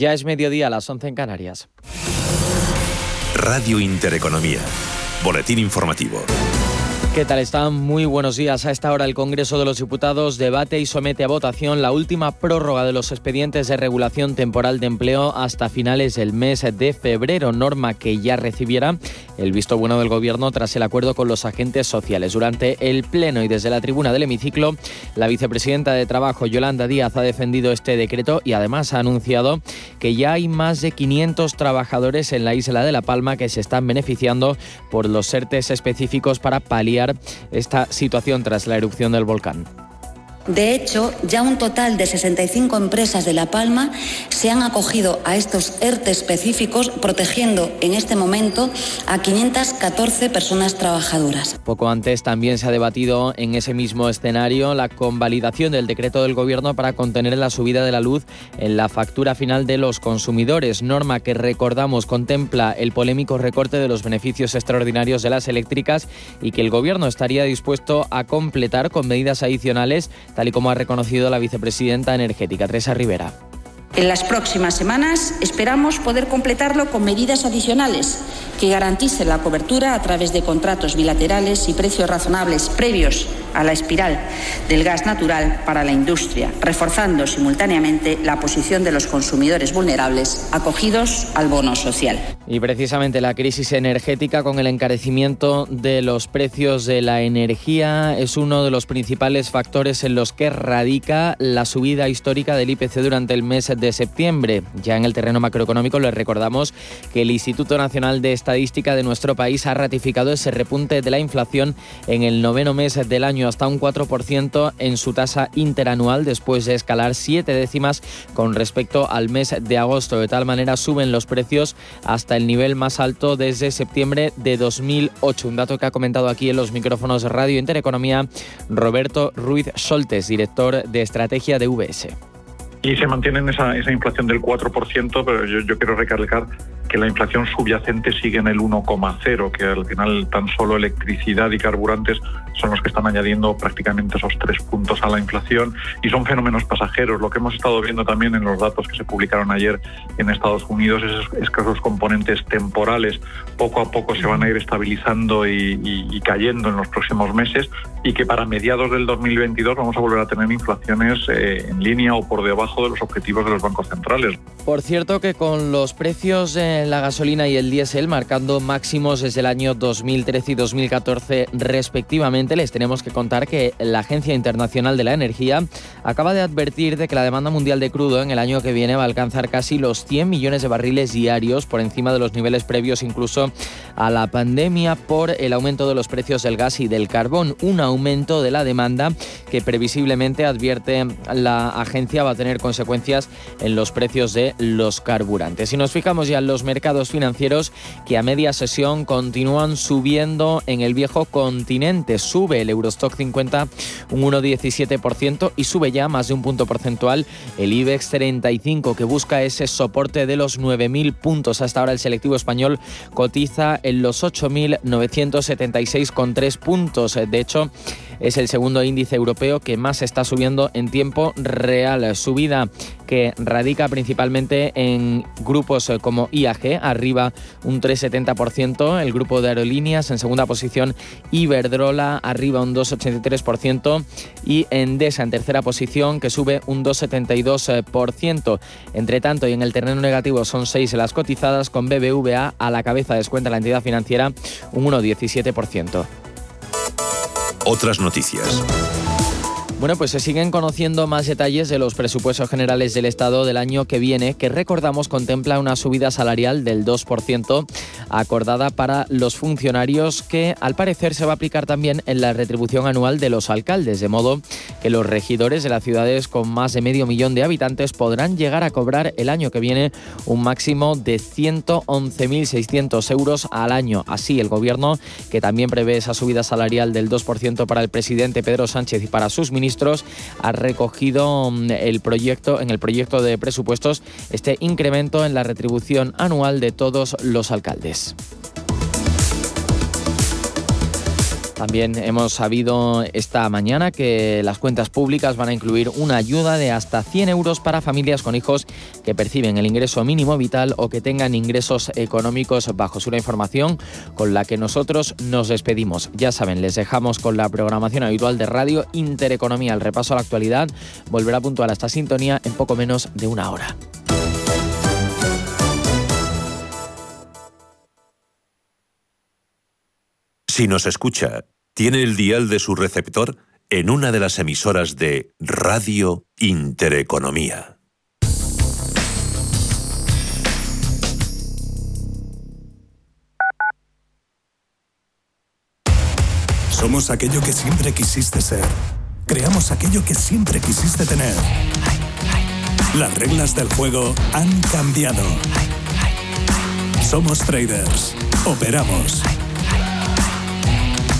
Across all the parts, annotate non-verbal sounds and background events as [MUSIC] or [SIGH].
Ya es mediodía a las 11 en Canarias. Radio Intereconomía. Boletín informativo. ¿Qué tal están? Muy buenos días. A esta hora el Congreso de los Diputados debate y somete a votación la última prórroga de los expedientes de regulación temporal de empleo hasta finales del mes de febrero, norma que ya recibiera el visto bueno del Gobierno tras el acuerdo con los agentes sociales. Durante el Pleno y desde la tribuna del hemiciclo, la vicepresidenta de Trabajo, Yolanda Díaz, ha defendido este decreto y además ha anunciado que ya hay más de 500 trabajadores en la isla de La Palma que se están beneficiando por los SERTES específicos para paliar esta situación tras la erupción del volcán. De hecho, ya un total de 65 empresas de La Palma se han acogido a estos ERTE específicos, protegiendo en este momento a 514 personas trabajadoras. Poco antes también se ha debatido en ese mismo escenario la convalidación del decreto del Gobierno para contener la subida de la luz en la factura final de los consumidores, norma que recordamos contempla el polémico recorte de los beneficios extraordinarios de las eléctricas y que el Gobierno estaría dispuesto a completar con medidas adicionales tal y como ha reconocido la vicepresidenta energética, Teresa Rivera. En las próximas semanas esperamos poder completarlo con medidas adicionales que garanticen la cobertura a través de contratos bilaterales y precios razonables previos a la espiral del gas natural para la industria, reforzando simultáneamente la posición de los consumidores vulnerables acogidos al bono social. Y precisamente la crisis energética con el encarecimiento de los precios de la energía es uno de los principales factores en los que radica la subida histórica del IPC durante el mes de septiembre. Ya en el terreno macroeconómico les recordamos que el Instituto Nacional de Estadística de nuestro país ha ratificado ese repunte de la inflación en el noveno mes del año hasta un 4% en su tasa interanual después de escalar siete décimas con respecto al mes de agosto. De tal manera suben los precios hasta el nivel más alto desde septiembre de 2008. Un dato que ha comentado aquí en los micrófonos de Radio Intereconomía Roberto Ruiz Soltes, director de estrategia de VS. Y se mantiene esa, esa inflación del 4%, pero yo, yo quiero recalcar que la inflación subyacente sigue en el 1,0, que al final tan solo electricidad y carburantes son los que están añadiendo prácticamente esos tres puntos a la inflación y son fenómenos pasajeros. Lo que hemos estado viendo también en los datos que se publicaron ayer en Estados Unidos es, que esos componentes temporales poco a poco se van a ir estabilizando y, cayendo en los próximos meses y que para mediados del 2022 vamos a volver a tener inflaciones eh, en línea o por debajo de los objetivos de los bancos centrales. Por cierto que con los precios la gasolina y el diésel marcando máximos desde el año 2013 y 2014 respectivamente, les tenemos que contar que la Agencia Internacional de la Energía acaba de advertir de que la demanda mundial de crudo en el año que viene va a alcanzar casi los 100 millones de barriles diarios por encima de los niveles previos incluso a la pandemia por el aumento de los precios del gas y del carbón, un aumento de la demanda que previsiblemente advierte la agencia va a tener consecuencias en los precios de los carburantes. Si nos fijamos ya en los mercados financieros que a media sesión continúan subiendo en el viejo continente. Sube el Eurostock 50 un 1,17% y sube ya más de un punto porcentual el IBEX 35 que busca ese soporte de los 9.000 puntos. Hasta ahora el selectivo español cotiza en los 8.976,3 puntos. De hecho, es el segundo índice europeo que más está subiendo en tiempo real. Subida que radica principalmente en grupos eh, como IAG, arriba un 3,70%, el grupo de aerolíneas en segunda posición, Iberdrola arriba un 2,83% y Endesa en tercera posición que sube un 2,72%. Entre tanto, y en el terreno negativo son seis las cotizadas con BBVA a la cabeza descuenta la entidad financiera un 1,17%. Otras noticias. Bueno, pues se siguen conociendo más detalles de los presupuestos generales del Estado del año que viene, que recordamos contempla una subida salarial del 2% acordada para los funcionarios que al parecer se va a aplicar también en la retribución anual de los alcaldes, de modo que los regidores de las ciudades con más de medio millón de habitantes podrán llegar a cobrar el año que viene un máximo de 111.600 euros al año. Así, el gobierno, que también prevé esa subida salarial del 2% para el presidente Pedro Sánchez y para sus ministros, ha recogido mm, el proyecto, en el proyecto de presupuestos este incremento en la retribución anual de todos los alcaldes. También hemos sabido esta mañana que las cuentas públicas van a incluir una ayuda de hasta 100 euros para familias con hijos que perciben el ingreso mínimo vital o que tengan ingresos económicos bajos. Una información con la que nosotros nos despedimos. Ya saben, les dejamos con la programación habitual de Radio Intereconomía. El repaso a la actualidad volverá puntual a esta sintonía en poco menos de una hora. Si nos escucha, tiene el dial de su receptor en una de las emisoras de Radio Intereconomía. Somos aquello que siempre quisiste ser. Creamos aquello que siempre quisiste tener. Las reglas del juego han cambiado. Somos traders. Operamos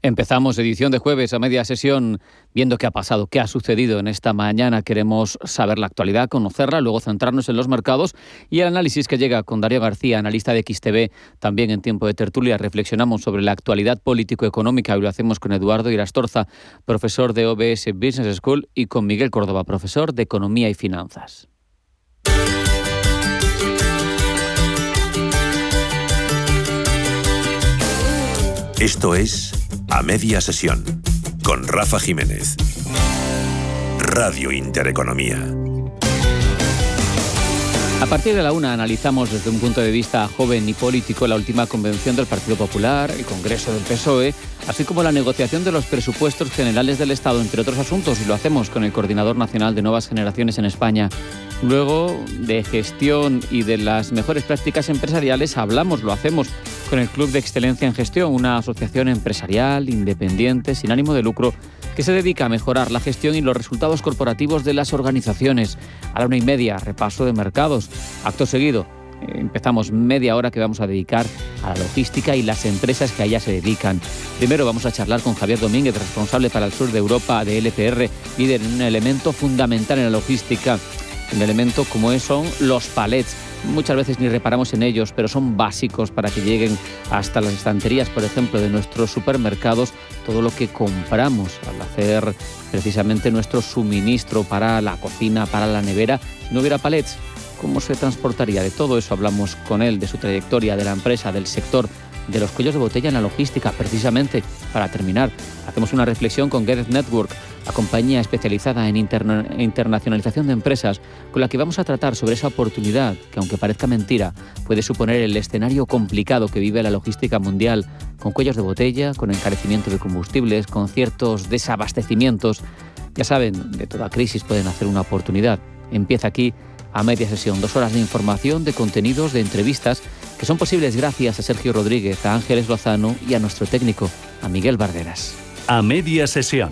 Empezamos edición de jueves a media sesión viendo qué ha pasado, qué ha sucedido en esta mañana. Queremos saber la actualidad, conocerla, luego centrarnos en los mercados y el análisis que llega con Darío García, analista de XTV, también en tiempo de tertulia. Reflexionamos sobre la actualidad político-económica y lo hacemos con Eduardo Irastorza, profesor de OBS Business School, y con Miguel Córdoba, profesor de Economía y Finanzas. Esto es A Media Sesión con Rafa Jiménez. Radio Intereconomía. A partir de la una analizamos desde un punto de vista joven y político la última convención del Partido Popular, el Congreso del PSOE, así como la negociación de los presupuestos generales del Estado, entre otros asuntos, y lo hacemos con el Coordinador Nacional de Nuevas Generaciones en España. Luego de gestión y de las mejores prácticas empresariales hablamos, lo hacemos con el Club de Excelencia en Gestión, una asociación empresarial independiente sin ánimo de lucro que se dedica a mejorar la gestión y los resultados corporativos de las organizaciones. A la una y media, repaso de mercados. Acto seguido, empezamos media hora que vamos a dedicar a la logística y las empresas que a ella se dedican. Primero vamos a charlar con Javier Domínguez, responsable para el sur de Europa de LPR, líder en un elemento fundamental en la logística un elemento como son los palets. muchas veces ni reparamos en ellos, pero son básicos para que lleguen hasta las estanterías, por ejemplo, de nuestros supermercados, todo lo que compramos al hacer precisamente nuestro suministro para la cocina, para la nevera. Si no hubiera palets, ¿cómo se transportaría? De todo eso hablamos con él, de su trayectoria, de la empresa, del sector de los cuellos de botella en la logística, precisamente para terminar. Hacemos una reflexión con Get Network, la compañía especializada en internacionalización de empresas, con la que vamos a tratar sobre esa oportunidad que, aunque parezca mentira, puede suponer el escenario complicado que vive la logística mundial, con cuellos de botella, con encarecimiento de combustibles, con ciertos desabastecimientos. Ya saben, de toda crisis pueden hacer una oportunidad. Empieza aquí a media sesión, dos horas de información, de contenidos, de entrevistas, que son posibles gracias a Sergio Rodríguez, a Ángeles Lozano y a nuestro técnico, a Miguel Barderas. A media sesión.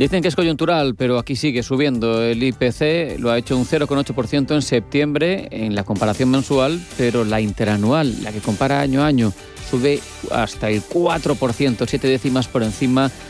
Dicen que es coyuntural, pero aquí sigue subiendo. El IPC lo ha hecho un 0,8% en septiembre en la comparación mensual, pero la interanual, la que compara año a año, sube hasta el 4%, siete décimas por encima de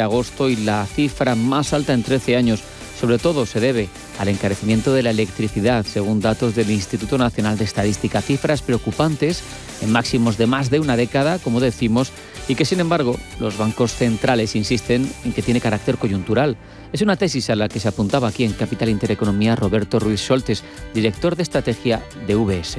agosto y la cifra más alta en 13 años. Sobre todo se debe al encarecimiento de la electricidad, según datos del Instituto Nacional de Estadística. Cifras preocupantes en máximos de más de una década, como decimos, y que sin embargo los bancos centrales insisten en que tiene carácter coyuntural. Es una tesis a la que se apuntaba aquí en Capital Intereconomía Roberto Ruiz Soltes, director de estrategia de VS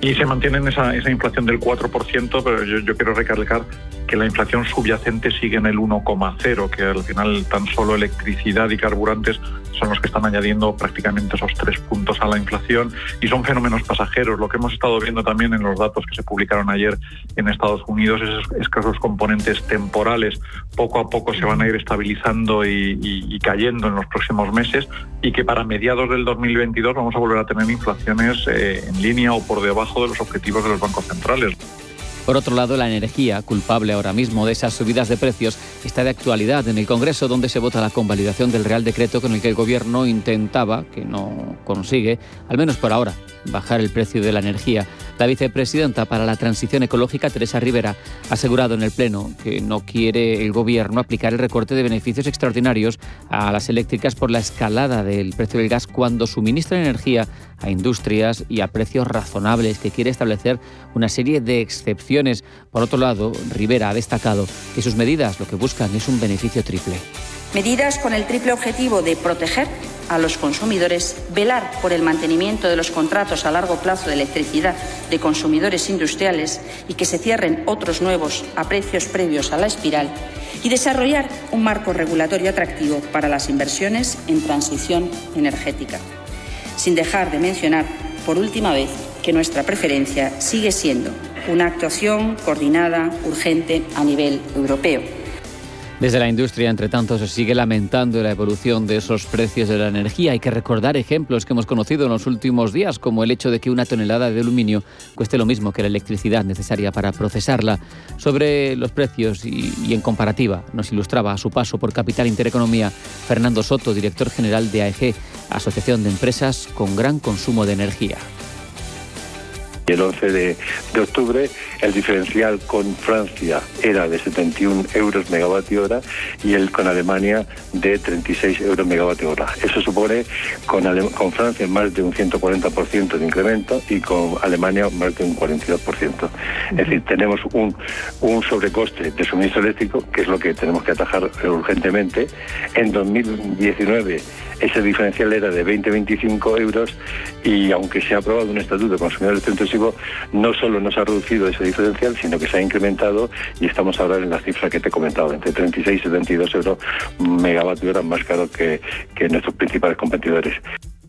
y se mantiene esa, inflación del 4%, pero yo, quiero recalcar que la inflación subyacente sigue en el 1,0, que al final tan solo electricidad y carburantes son los que están añadiendo prácticamente esos tres puntos a la inflación y son fenómenos pasajeros. Lo que hemos estado viendo también en los datos que se publicaron ayer en Estados Unidos es, que esos componentes temporales poco a poco se van a ir estabilizando y, cayendo en los próximos meses y que para mediados del 2022 vamos a volver a tener inflaciones eh, en línea o por debajo de los objetivos de los bancos centrales. Por otro lado, la energía, culpable ahora mismo de esas subidas de precios, está de actualidad en el Congreso, donde se vota la convalidación del Real Decreto con el que el Gobierno intentaba, que no consigue, al menos por ahora, bajar el precio de la energía. La vicepresidenta para la Transición Ecológica, Teresa Rivera, ha asegurado en el Pleno que no quiere el Gobierno aplicar el recorte de beneficios extraordinarios a las eléctricas por la escalada del precio del gas cuando suministra energía a industrias y a precios razonables, que quiere establecer una serie de excepciones. Por otro lado, Rivera ha destacado que sus medidas lo que buscan es un beneficio triple. Medidas con el triple objetivo de proteger a los consumidores, velar por el mantenimiento de los contratos a largo plazo de electricidad de consumidores industriales y que se cierren otros nuevos a precios previos a la espiral y desarrollar un marco regulatorio atractivo para las inversiones en transición energética. Sin dejar de mencionar, por última vez, que nuestra preferencia sigue siendo una actuación coordinada, urgente, a nivel europeo desde la industria, entre tanto, se sigue lamentando la evolución de esos precios de la energía. Hay que recordar ejemplos que hemos conocido en los últimos días, como el hecho de que una tonelada de aluminio cueste lo mismo que la electricidad necesaria para procesarla. Sobre los precios y, y en comparativa, nos ilustraba a su paso por Capital Intereconomía Fernando Soto, director general de AEG, Asociación de Empresas con Gran Consumo de Energía. Y el 11 de, octubre el diferencial con Francia era de 71 euros megavatio hora y el con Alemania de 36 euros megavatio hora. Eso supone con, con Francia más de un 140% de incremento y con Alemania más de un 42%. Es decir, tenemos un, un sobrecoste de suministro eléctrico que es lo que tenemos que atajar urgentemente. En 2019 ese diferencial era de 20-25 euros y aunque se ha aprobado un estatuto de consumidor no solo no se ha reducido ese diferencial, sino que se ha incrementado y estamos ahora en la cifra que te he comentado, entre 36 y 72 euros megavatio hora más caro que nuestros principales competidores.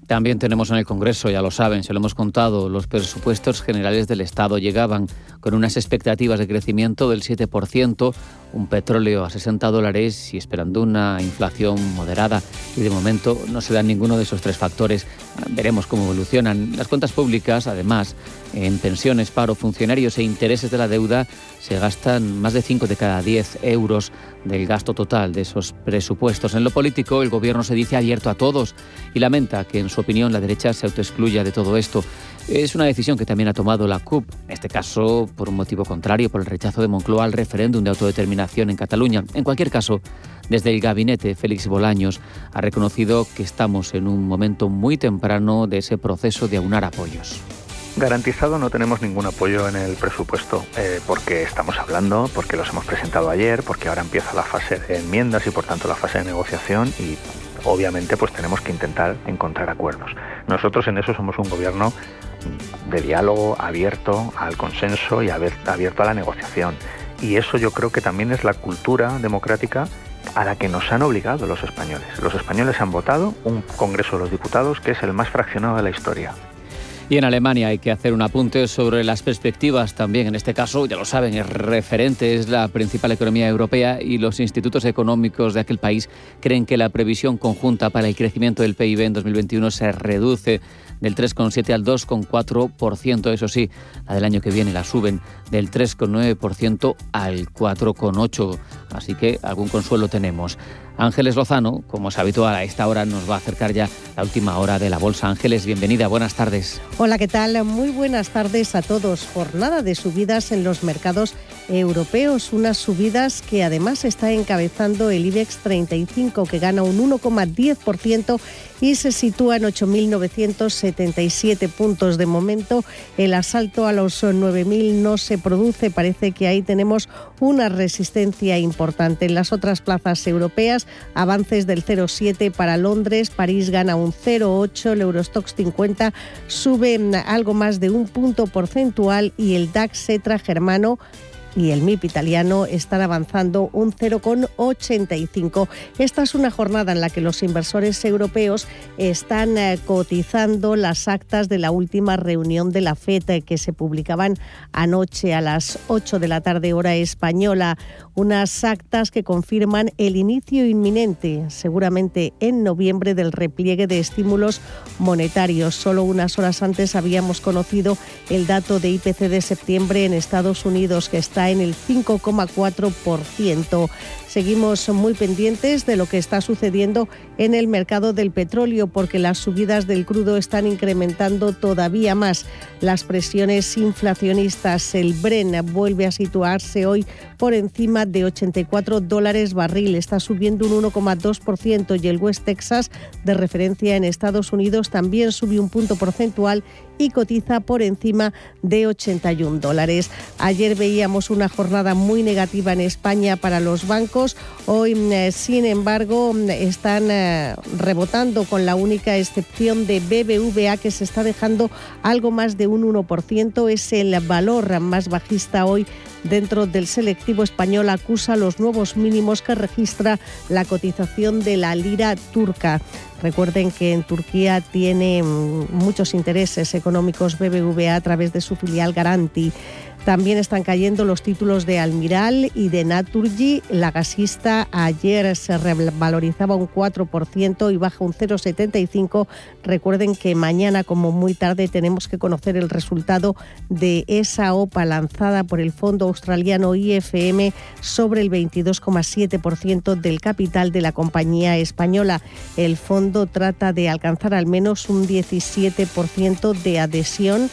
También tenemos en el Congreso, ya lo saben, se lo hemos contado, los presupuestos generales del Estado llegaban con unas expectativas de crecimiento del 7%, un petróleo a 60 dólares y esperando una inflación moderada. Y de momento no se dan ninguno de esos tres factores. Veremos cómo evolucionan. Las cuentas públicas, además, en pensiones, paro, funcionarios e intereses de la deuda, se gastan más de 5 de cada 10 euros del gasto total de esos presupuestos. En lo político, el Gobierno se dice abierto a todos y lamenta que en su opinión, la derecha se autoexcluya de todo esto. Es una decisión que también ha tomado la CUP, en este caso por un motivo contrario, por el rechazo de Moncloa al referéndum de autodeterminación en Cataluña. En cualquier caso, desde el gabinete, Félix Bolaños ha reconocido que estamos en un momento muy temprano de ese proceso de aunar apoyos. Garantizado no tenemos ningún apoyo en el presupuesto, eh, porque estamos hablando, porque los hemos presentado ayer, porque ahora empieza la fase de enmiendas y por tanto la fase de negociación y obviamente pues tenemos que intentar encontrar acuerdos. Nosotros en eso somos un gobierno de diálogo abierto al consenso y abierto a la negociación. Y eso yo creo que también es la cultura democrática a la que nos han obligado los españoles. Los españoles han votado un Congreso de los Diputados que es el más fraccionado de la historia. Y en Alemania hay que hacer un apunte sobre las perspectivas también. En este caso, ya lo saben, es referente, es la principal economía europea y los institutos económicos de aquel país creen que la previsión conjunta para el crecimiento del PIB en 2021 se reduce del 3,7 al 2,4%. Eso sí, la del año que viene la suben del 3,9% al 4,8%. Así que algún consuelo tenemos. Ángeles Lozano, como es habitual a esta hora, nos va a acercar ya la última hora de la Bolsa. Ángeles, bienvenida, buenas tardes. Hola, ¿qué tal? Muy buenas tardes a todos. Jornada de subidas en los mercados europeos, unas subidas que además está encabezando el IBEX 35, que gana un 1,10% y se sitúa en 8.977 puntos. De momento, el asalto a los 9.000 no se produce. Parece que ahí tenemos una resistencia importante. En las otras plazas europeas, avances del 0,7 para Londres, París gana un 0,8, el Eurostox 50 sube algo más de un punto porcentual y el DAX Cetra germano y el MIP italiano están avanzando un 0,85. Esta es una jornada en la que los inversores europeos están eh, cotizando las actas de la última reunión de la FED eh, que se publicaban anoche a las 8 de la tarde hora española. Unas actas que confirman el inicio inminente, seguramente en noviembre, del repliegue de estímulos monetarios. Solo unas horas antes habíamos conocido el dato de IPC de septiembre en Estados Unidos que está en el 5,4%. Seguimos muy pendientes de lo que está sucediendo en el mercado del petróleo porque las subidas del crudo están incrementando todavía más las presiones inflacionistas. El Bren vuelve a situarse hoy por encima de 84 dólares barril. Está subiendo un 1,2% y el West Texas de referencia en Estados Unidos también subió un punto porcentual y cotiza por encima de 81 dólares. Ayer veíamos una jornada muy negativa en España para los bancos. Hoy, mm, sin embargo, mm, están eh, rebotando con la única excepción de BBVA que se está dejando algo más de un 1%. Es el valor más bajista hoy dentro del selectivo español acusa los nuevos mínimos que registra la cotización de la lira turca. Recuerden que en Turquía tiene mm, muchos intereses económicos BBVA a través de su filial Garanti. También están cayendo los títulos de Almiral y de Naturgy. La gasista ayer se revalorizaba un 4% y baja un 0,75. Recuerden que mañana, como muy tarde, tenemos que conocer el resultado de esa OPA lanzada por el fondo australiano IFM sobre el 22,7% del capital de la compañía española. El fondo trata de alcanzar al menos un 17% de adhesión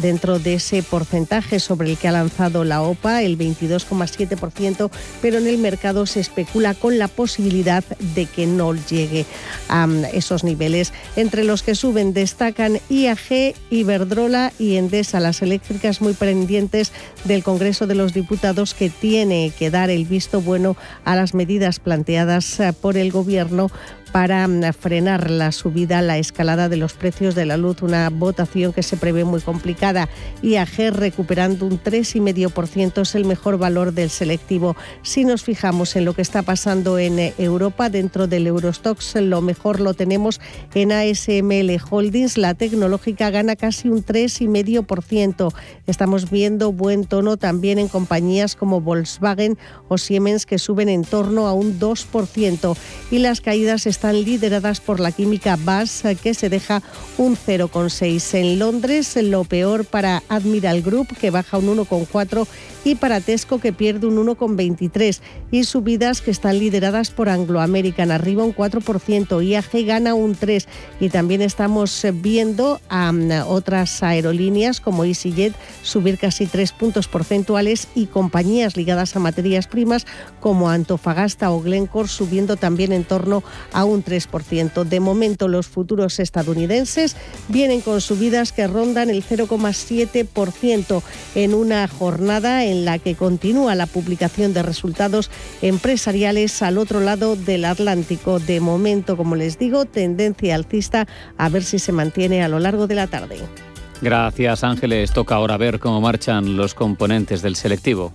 dentro de ese porcentaje sobre el que ha lanzado la OPA, el 22,7%, pero en el mercado se especula con la posibilidad de que no llegue a mm, esos niveles. Entre los que suben destacan IAG, Iberdrola y Endesa, las eléctricas muy pendientes del Congreso de los Diputados que tiene que dar el visto bueno a las medidas planteadas eh, por el Gobierno para mm, frenar la subida, la escalada de los precios de la luz, una votación que se prevé muy complicada. IAG recuperando un 3,5% es el mejor valor del selectivo. Si nos fijamos en lo que está pasando en eh, Europa, dentro del Eurostox, lo mejor lo tenemos en ASML Holdings. La tecnológica gana casi un 3,5%. Estamos viendo buen tono también en compañías como Volkswagen o Siemens que suben en torno a un 2%. Y las caídas están están lideradas por la química BAS, que se deja un 0,6. En Londres, lo peor para Admiral Group, que baja un 1,4 y para Tesco que pierde un 1,23 y subidas que están lideradas por Anglo American arriba un 4%, IAG gana un 3 y también estamos viendo a mm, otras aerolíneas como EasyJet subir casi 3 puntos porcentuales y compañías ligadas a materias primas como Antofagasta o Glencore subiendo también en torno a un 3%. De momento los futuros estadounidenses vienen con subidas que rondan el 0,7% en una jornada en la que continúa la publicación de resultados empresariales al otro lado del Atlántico. De momento, como les digo, tendencia alcista a ver si se mantiene a lo largo de la tarde. Gracias Ángeles. Toca ahora ver cómo marchan los componentes del selectivo.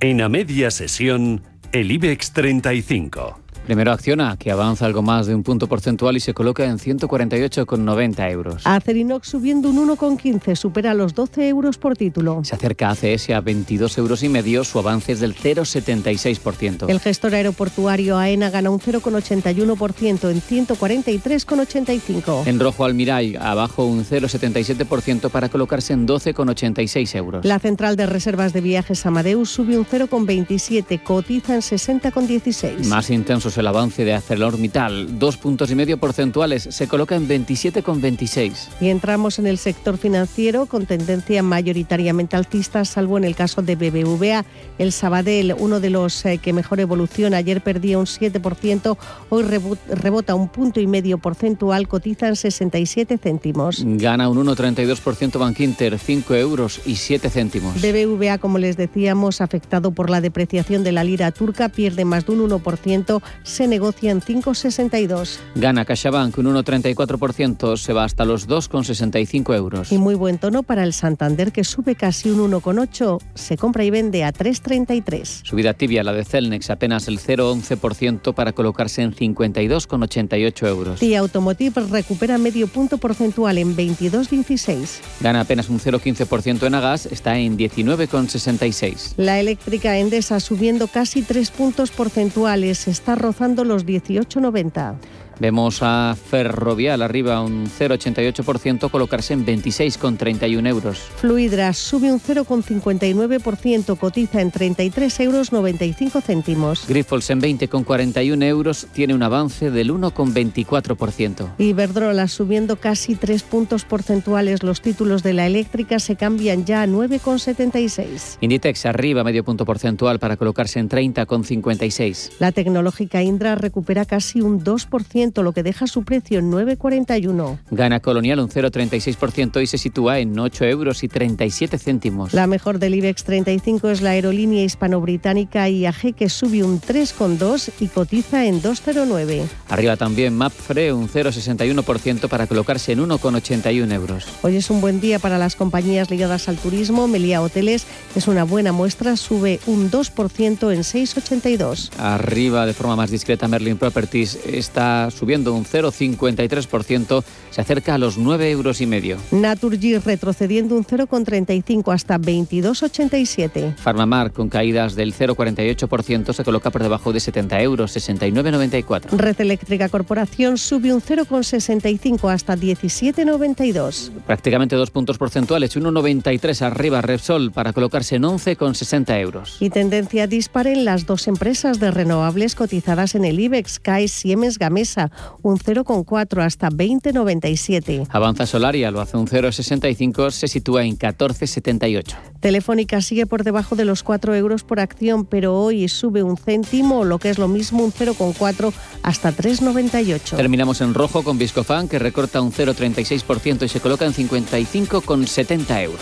En a media sesión, el IBEX 35. Primero Acciona, que avanza algo más de un punto porcentual y se coloca en 148,90 euros. Acerinox subiendo un 1,15, supera los 12 euros por título. Se acerca a ACS a 22 euros y medio, su avance es del 0,76%. El gestor aeroportuario AENA gana un 0,81% en 143,85. En rojo Almiray, abajo un 0,77% para colocarse en 12,86 euros. La central de reservas de viajes Amadeus sube un 0,27, cotiza en 60,16. Más intensos el avance de ArcelorMittal, dos puntos y medio porcentuales, se coloca en 27,26. Y entramos en el sector financiero con tendencia mayoritariamente alcista, salvo en el caso de BBVA. El Sabadell, uno de los eh, que mejor evoluciona, ayer perdía un 7%, hoy rebota un punto y medio porcentual, cotiza en 67 céntimos. Gana un 1,32% Bankinter, 5 euros y 7 céntimos. BBVA, como les decíamos, afectado por la depreciación de la lira turca, pierde más de un 1%, se negocia en 5,62. Gana CaixaBank un 1,34%, se va hasta los 2,65 euros. Y muy buen tono para el Santander, que sube casi un 1,8, se compra y vende a 3,33. Subida tibia la de Celnex, apenas el 0,11% para colocarse en 52,88 euros. Y Automotive recupera medio punto porcentual en 22,16. Gana apenas un 0,15% en Agas, está en 19,66. La eléctrica Endesa subiendo casi 3 puntos porcentuales, está rozando los 18,90. Vemos a Ferrovial arriba un 0,88%, colocarse en 26,31 euros. Fluidra sube un 0,59%, cotiza en 33 euros 95 céntimos. Grifols en 20,41 euros tiene un avance del 1,24%. Iberdrola subiendo casi 3 puntos porcentuales. Los títulos de la eléctrica se cambian ya a 9,76. Inditex arriba medio punto porcentual para colocarse en 30,56. La tecnológica Indra recupera casi un 2% lo que deja su precio en 9,41. Gana Colonial un 0,36% y se sitúa en 8 euros y 37 céntimos. La mejor del IBEX 35 es la aerolínea hispano-británica IAG que sube un 3,2 y cotiza en 2,09. Arriba también Mapfre un 0,61% para colocarse en 1,81 euros. Hoy es un buen día para las compañías ligadas al turismo. Melia Hoteles es una buena muestra, sube un 2% en 6,82. Arriba de forma más discreta Merlin Properties está subiendo un 0,53%, se acerca a los 9 euros y medio. Naturgy retrocediendo un 0,35 hasta 22,87. Farmamar con caídas del 0,48% se coloca por debajo de 70 euros, 69,94. Red Eléctrica Corporación sube un 0,65 hasta 17,92. Prácticamente dos puntos porcentuales, 1,93 arriba Repsol para colocarse en 11,60 euros. Y tendencia dispar en las dos empresas de renovables cotizadas en el IBEX, CAE Siemens Gamesa un 0,4 hasta 20,97. Avanza Solaria, lo hace un 0,65, se sitúa en 14,78. Telefónica sigue por debajo de los 4 euros por acción, pero hoy sube un céntimo, lo que es lo mismo un 0,4 hasta 3,98. Terminamos en rojo con Viscofan, que recorta un 0,36% y se coloca en 55,70 euros.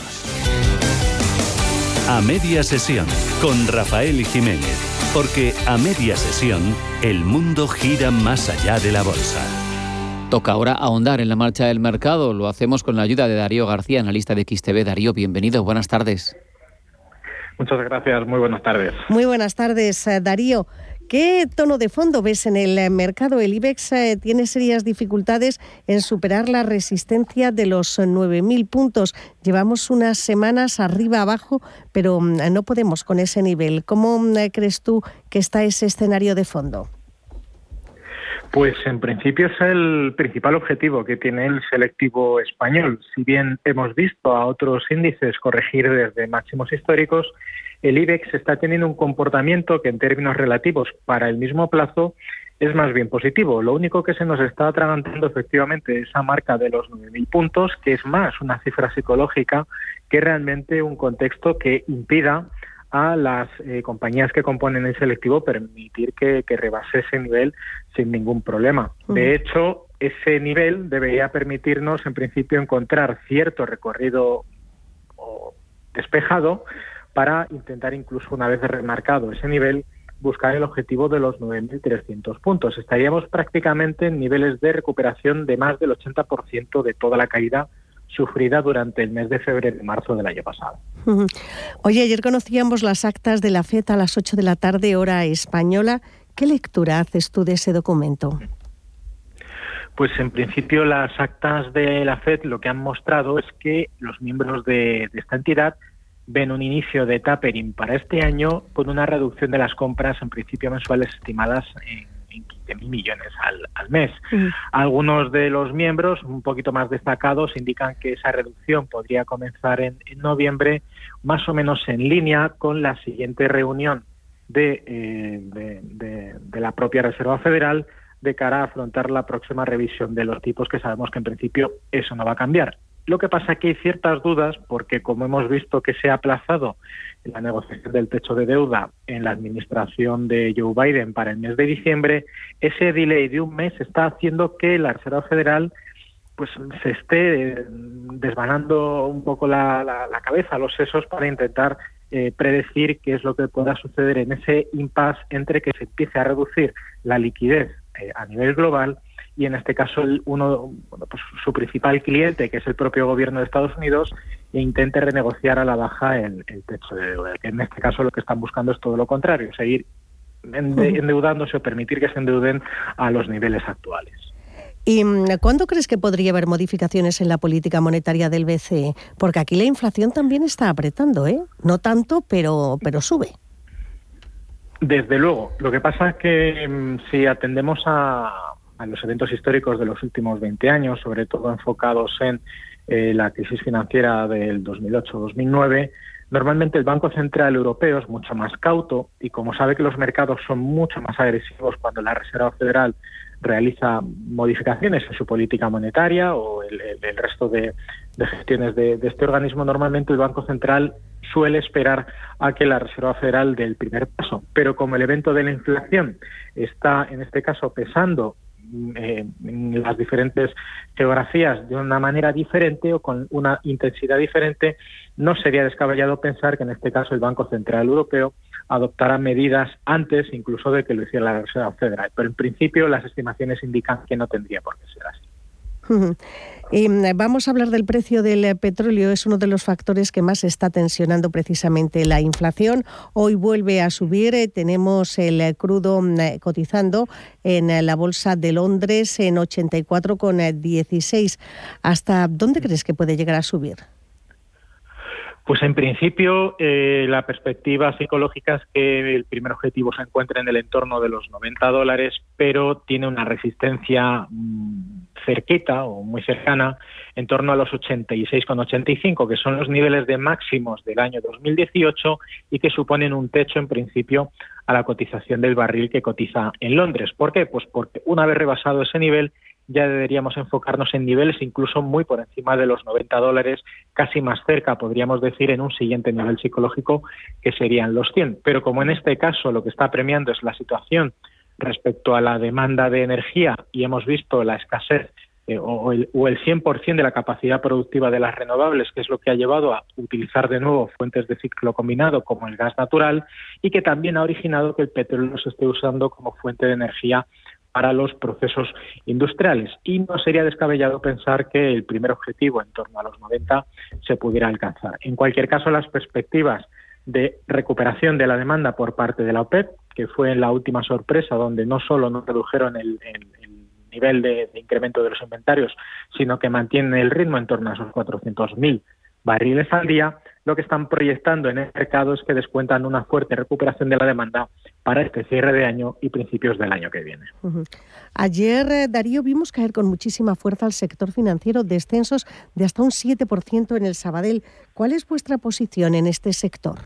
A media sesión con Rafael Jiménez, porque a media sesión el mundo gira más allá de la bolsa. Toca ahora ahondar en la marcha del mercado. Lo hacemos con la ayuda de Darío García, analista de XTV. Darío, bienvenido. Buenas tardes. Muchas gracias. Muy buenas tardes. Muy buenas tardes, eh, Darío. ¿Qué tono de fondo ves en el eh, mercado? El IBEX eh, tiene serias dificultades en superar la resistencia de los 9.000 puntos. Llevamos unas semanas arriba abajo, pero mm, no podemos con ese nivel. ¿Cómo mm, crees tú que está ese escenario de fondo? Pues en principio es el principal objetivo que tiene el selectivo español. Si bien hemos visto a otros índices corregir desde máximos históricos, el IBEX está teniendo un comportamiento que en términos relativos para el mismo plazo es más bien positivo. Lo único que se nos está atragantando efectivamente esa marca de los 9.000 puntos, que es más una cifra psicológica que realmente un contexto que impida a las eh, compañías que componen el selectivo permitir que, rebase ese nivel sin ningún problema. De hecho, ese nivel debería permitirnos, en principio, encontrar cierto recorrido despejado para intentar, incluso una vez remarcado ese nivel, buscar el objetivo de los 9.300 puntos. Estaríamos prácticamente en niveles de recuperación de más del 80% de toda la caída sufrida durante el mes de febrero y marzo del año pasado. Oye, ayer conocíamos las actas de la FED a las 8 de la tarde, hora española. ¿Qué lectura haces tú de ese documento? Pues en principio las actas de la FED lo que han mostrado es que los miembros de, esta entidad ven un inicio de tapering para este año con una reducción de las compras en principio mensuales estimadas en 15.000 millones al, mes. Algunos de los miembros, un poquito más destacados, indican que esa reducción podría comenzar en, noviembre, más o menos en línea con la siguiente reunión eh, de, de, la propia Reserva Federal de cara a afrontar la próxima revisión de los tipos, que sabemos que en principio eso no va a cambiar. Lo que pasa es que hay ciertas dudas porque, como hemos visto que se ha aplazado la negociación del techo de deuda en la administración de Joe Biden para el mes de diciembre, ese delay de un mes está haciendo que la Reserva Federal pues se esté desvanando un poco la, cabeza, los sesos para intentar eh, predecir qué es lo que pueda suceder en ese impasse entre que se empiece a reducir la liquidez eh, a nivel global y en este caso uno, pues su principal cliente, que es el propio gobierno de Estados Unidos, e intente renegociar a la baja el, techo de deuda. Que en este caso lo que están buscando es todo lo contrario, seguir endeudándose o permitir que se endeuden a los niveles actuales. ¿Y mm, cuándo crees que podría haber modificaciones en la política monetaria del BCE? Porque aquí la inflación también está apretando, ¿eh? No tanto, pero, pero sube. Desde luego. Lo que pasa es que mm, si atendemos a, a los eventos históricos de los últimos 20 años, sobre todo enfocados en eh, la crisis financiera del 2008-2009, normalmente el Banco Central Europeo es mucho más cauto y como sabe que los mercados son mucho más agresivos cuando la Reserva Federal realiza modificaciones en su política monetaria o el, resto de, gestiones de, de, este organismo, normalmente el Banco Central suele esperar a que la Reserva Federal dé el primer paso. Pero como el evento de la inflación está, en este caso, pesando eh, las diferentes geografías de una manera diferente o con una intensidad diferente, no sería descabellado pensar que en este caso el Banco Central Europeo adoptará medidas antes incluso de que lo hiciera la Reserva Federal. Pero en principio las estimaciones indican que no tendría por qué ser así. [LAUGHS] Mm, vamos a hablar del precio del eh, petróleo. Es uno de los factores que más está tensionando precisamente la inflación. Hoy vuelve a subir. Eh, tenemos el eh, crudo mm, cotizando en la bolsa de Londres en 84,16. ¿Hasta dónde crees que puede llegar a subir? Pues en principio la perspectiva psicológica es que el primer objetivo se encuentra en el entorno de los 90 dólares, pero tiene una resistencia mm, cerquita o muy cercana, en torno a los 86,85, que son los niveles de máximos del año 2018 y que suponen un techo en principio a la cotización del barril que cotiza en Londres. ¿Por qué? Pues porque una vez rebasado ese nivel ya deberíamos enfocarnos en niveles incluso muy por encima de los 90 dólares, casi más cerca, podríamos decir, en un siguiente nivel psicológico que serían los 100. Pero como en este caso lo que está premiando es la situación respecto a la demanda de energía y hemos visto la escasez eh, o, el, o el 100% de la capacidad productiva de las renovables, que es lo que ha llevado a utilizar de nuevo fuentes de ciclo combinado como el gas natural y que también ha originado que el petróleo se esté usando como fuente de energía para los procesos industriales. Y no sería descabellado pensar que el primer objetivo, en torno a los 90, se pudiera alcanzar. En cualquier caso, las perspectivas de recuperación de la demanda por parte de la OPEP, que fue la última sorpresa, donde no solo no redujeron el, nivel de, incremento de los inventarios, sino que mantienen el ritmo en torno a esos 400.000 barriles al día, lo que están proyectando en el mercado es que descuentan una fuerte recuperación de la demanda para este cierre de año y principios del año que viene. Ayer, eh, Darío, vimos caer con muchísima fuerza al sector financiero, descensos de hasta un 7% en el Sabadell. ¿Cuál es vuestra posición en este sector?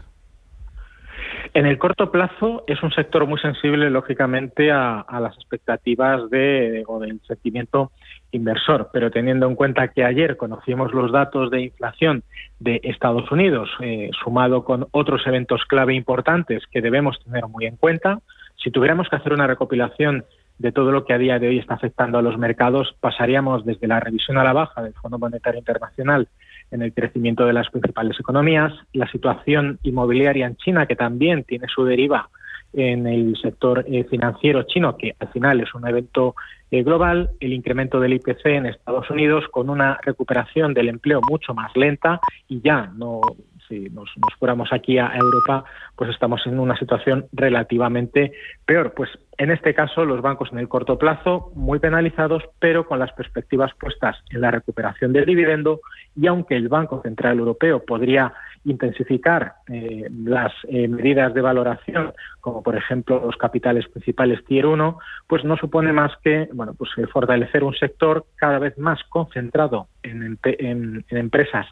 En el corto plazo es un sector muy sensible, lógicamente, a, las expectativas de, o del sentimiento inversor, pero teniendo en cuenta que ayer conocimos los datos de inflación de Estados Unidos, eh, sumado con otros eventos clave importantes que debemos tener muy en cuenta, si tuviéramos que hacer una recopilación de todo lo que a día de hoy está afectando a los mercados, pasaríamos desde la revisión a la baja del Fondo Monetario Internacional en el crecimiento de las principales economías, la situación inmobiliaria en China, que también tiene su deriva en el sector eh, financiero chino, que al final es un evento eh, global, el incremento del IPC en Estados Unidos con una recuperación del empleo mucho más lenta y ya no si nos, fuéramos aquí a Europa, pues estamos en una situación relativamente peor. Pues en este caso, los bancos en el corto plazo muy penalizados, pero con las perspectivas puestas en la recuperación del dividendo y aunque el Banco Central Europeo podría intensificar eh, las eh, medidas de valoración, como por ejemplo los capitales principales Tier 1, pues no supone más que bueno, pues, eh, fortalecer un sector cada vez más concentrado en, en empresas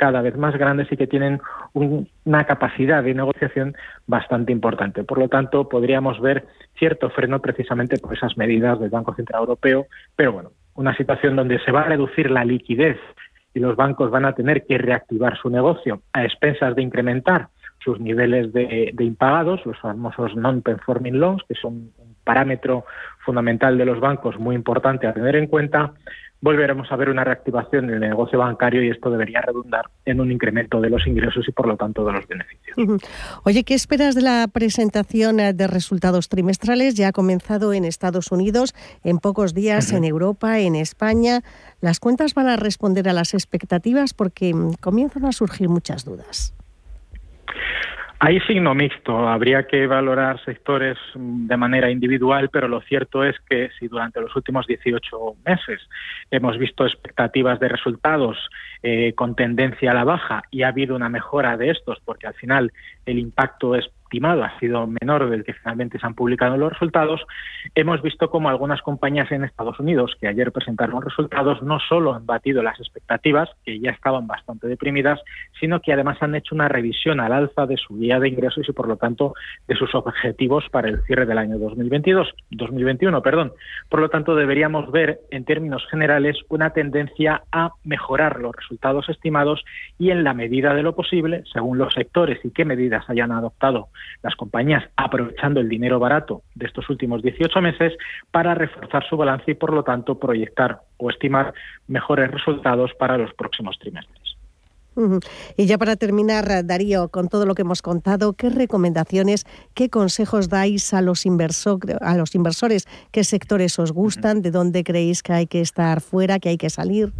cada vez más grandes y que tienen una capacidad de negociación bastante importante. Por lo tanto, podríamos ver cierto freno precisamente por esas medidas del Banco Central Europeo, pero bueno, una situación donde se va a reducir la liquidez y los bancos van a tener que reactivar su negocio a expensas de incrementar sus niveles de, impagados, los famosos non-performing loans, que son un parámetro fundamental de los bancos muy importante a tener en cuenta, volveremos a ver una reactivación del negocio bancario y esto debería redundar en un incremento de los ingresos y por lo tanto de los beneficios. Oye, ¿qué esperas de la presentación eh, de resultados trimestrales? Ya ha comenzado en Estados Unidos, en pocos días en Europa, en España. ¿Las cuentas van a responder a las expectativas? Porque mm, comienzan a surgir muchas dudas. Hay signo mixto, habría que valorar sectores de manera individual, pero lo cierto es que si durante los últimos 18 meses hemos visto expectativas de resultados eh, con tendencia a la baja y ha habido una mejora de estos, porque al final el impacto es estimado ha sido menor del que finalmente se han publicado los resultados, hemos visto como algunas compañías en Estados Unidos que ayer presentaron resultados no solo han batido las expectativas, que ya estaban bastante deprimidas, sino que además han hecho una revisión al alza de su guía de ingresos y por lo tanto de sus objetivos para el cierre del año 2022, 2021, perdón. Por lo tanto, deberíamos ver en términos generales una tendencia a mejorar los resultados estimados y en la medida de lo posible, según los sectores y qué medidas hayan adoptado las compañías aprovechando el dinero barato de estos últimos 18 meses para reforzar su balance y, por lo tanto, proyectar o estimar mejores resultados para los próximos trimestres. Y ya para terminar, Darío, con todo lo que hemos contado, ¿qué recomendaciones, qué consejos dais a los, a los inversores? ¿Qué sectores os gustan? ¿De dónde creéis que hay que estar fuera, que hay que salir?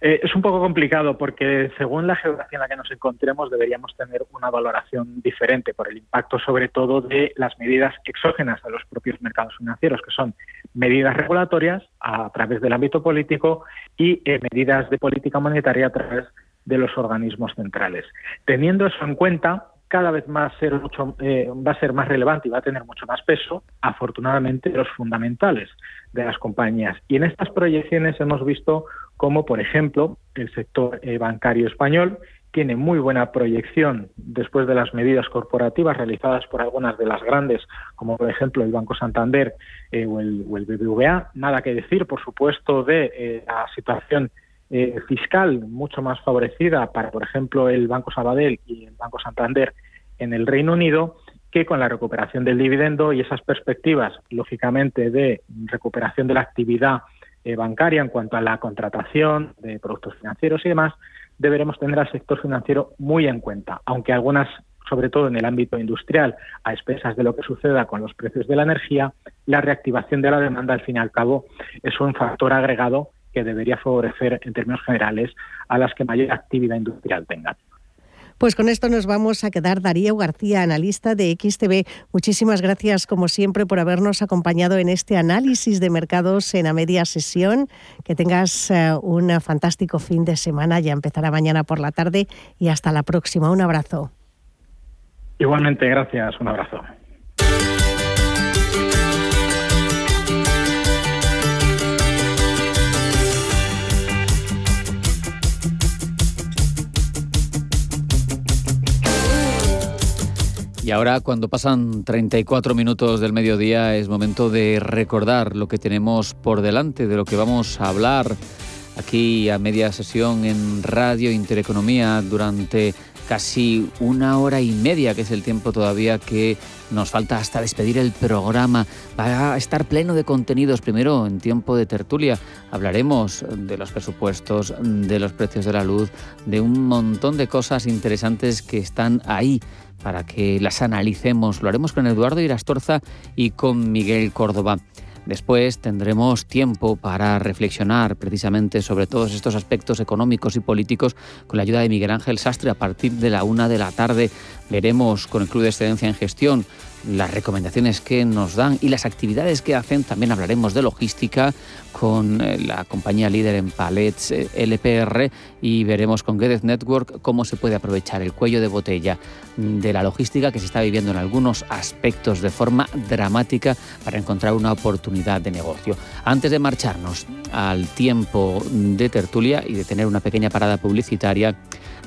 Eh, es un poco complicado porque según la geografía en la que nos encontremos deberíamos tener una valoración diferente por el impacto sobre todo de las medidas exógenas a los propios mercados financieros, que son medidas regulatorias a través del ámbito político y eh, medidas de política monetaria a través de los organismos centrales. Teniendo eso en cuenta, cada vez más ser mucho, eh, va a ser más relevante y va a tener mucho más peso, afortunadamente, los fundamentales de las compañías. Y en estas proyecciones hemos visto cómo, por ejemplo, el sector eh, bancario español tiene muy buena proyección después de las medidas corporativas realizadas por algunas de las grandes, como por ejemplo el Banco Santander eh, o, el, BBVA. Nada que decir, por supuesto, de la situación eh, fiscal mucho más favorecida para, por ejemplo, el Banco Sabadell y el Banco Santander en el Reino Unido que con la recuperación del dividendo y esas perspectivas, lógicamente, de recuperación de la actividad eh, bancaria en cuanto a la contratación de productos financieros y demás, deberemos tener al sector financiero muy en cuenta, aunque algunas sobre todo en el ámbito industrial, a expensas de lo que suceda con los precios de la energía, la reactivación de la demanda, al fin y al cabo, es un factor agregado que debería favorecer en términos generales a las que mayor actividad industrial tengan. Pues con esto nos vamos a quedar. Darío García, analista de XTV. Muchísimas gracias, como siempre, por habernos acompañado en este análisis de mercados en a media sesión. Que tengas eh, un fantástico fin de semana. Ya empezará mañana por la tarde y hasta la próxima. Un abrazo. Igualmente, gracias. Un abrazo. Y ahora, cuando pasan 34 minutos del mediodía, es momento de recordar lo que tenemos por delante, de lo que vamos a hablar aquí a media sesión en Radio Intereconomía durante casi una hora y media, que es el tiempo todavía que nos falta hasta despedir el programa. Va a estar pleno de contenidos. Primero, en tiempo de tertulia, hablaremos de los presupuestos, de los precios de la luz, de un montón de cosas interesantes que están ahí para que las analicemos. Lo haremos con Eduardo Irastorza y con Miguel Córdoba. Después tendremos tiempo para reflexionar precisamente sobre todos estos aspectos económicos y políticos con la ayuda de Miguel Ángel Sastre a partir de la una de la tarde. Veremos con el Club de Excedencia en Gestión las recomendaciones que nos dan y las actividades que hacen. También hablaremos de logística con eh, la compañía líder en palets eh, LPR y veremos con Gedex Network cómo se puede aprovechar el cuello de botella de la logística que se está viviendo en algunos aspectos de forma dramática para encontrar una oportunidad de negocio. Antes de marcharnos al tiempo de tertulia y de tener una pequeña parada publicitaria,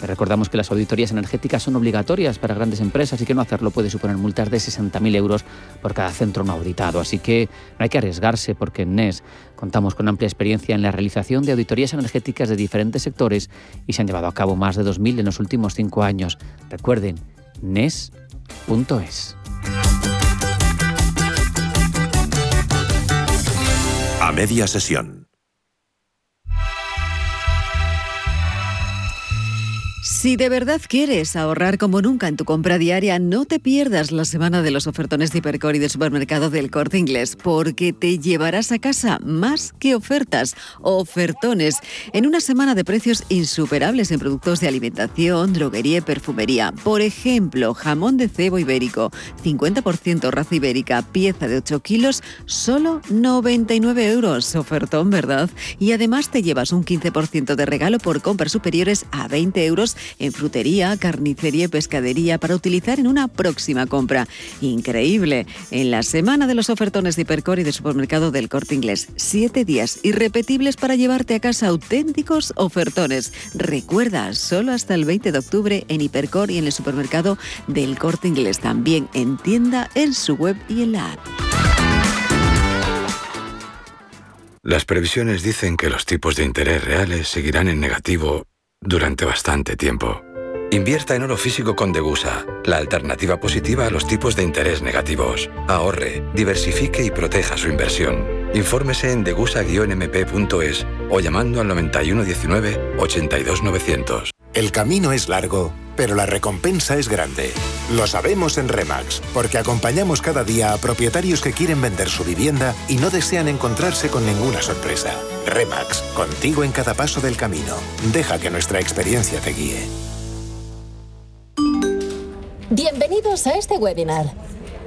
Recordamos que las auditorías energéticas son obligatorias para grandes empresas y que no hacerlo puede suponer multas de 60.000 euros por cada centro no auditado. Así que no hay que arriesgarse porque en NES contamos con amplia experiencia en la realización de auditorías energéticas de diferentes sectores y se han llevado a cabo más de 2.000 en los últimos cinco años. Recuerden, NES.es. A media sesión. Si de verdad quieres ahorrar como nunca en tu compra diaria, no te pierdas la semana de los ofertones de Hipercor y del supermercado del Corte Inglés, porque te llevarás a casa más que ofertas, ofertones, en una semana de precios insuperables en productos de alimentación, droguería y perfumería. Por ejemplo, jamón de cebo ibérico, 50% raza ibérica, pieza de 8 kilos, solo 99 euros. Ofertón, ¿verdad? Y además te llevas un 15% de regalo por compras superiores a 20 euros en frutería, carnicería y pescadería para utilizar en una próxima compra. Increíble. En la semana de los ofertones de Hipercor y de supermercado del Corte Inglés. Siete días irrepetibles para llevarte a casa auténticos ofertones. Recuerda, solo hasta el 20 de octubre en Hipercor y en el supermercado del Corte Inglés. También en tienda, en su web y en la app. Las previsiones dicen que los tipos de interés reales seguirán en negativo durante bastante tiempo. Invierta en oro físico con Degusa, la alternativa positiva a los tipos de interés negativos. Ahorre, diversifique y proteja su inversión. Infórmese en degusa-mp.es o llamando al 9119 82900. El camino es largo, pero la recompensa es grande. Lo sabemos en Remax, porque acompañamos cada día a propietarios que quieren vender su vivienda y no desean encontrarse con ninguna sorpresa. Remax, contigo en cada paso del camino. Deja que nuestra experiencia te guíe. Bienvenidos a este webinar.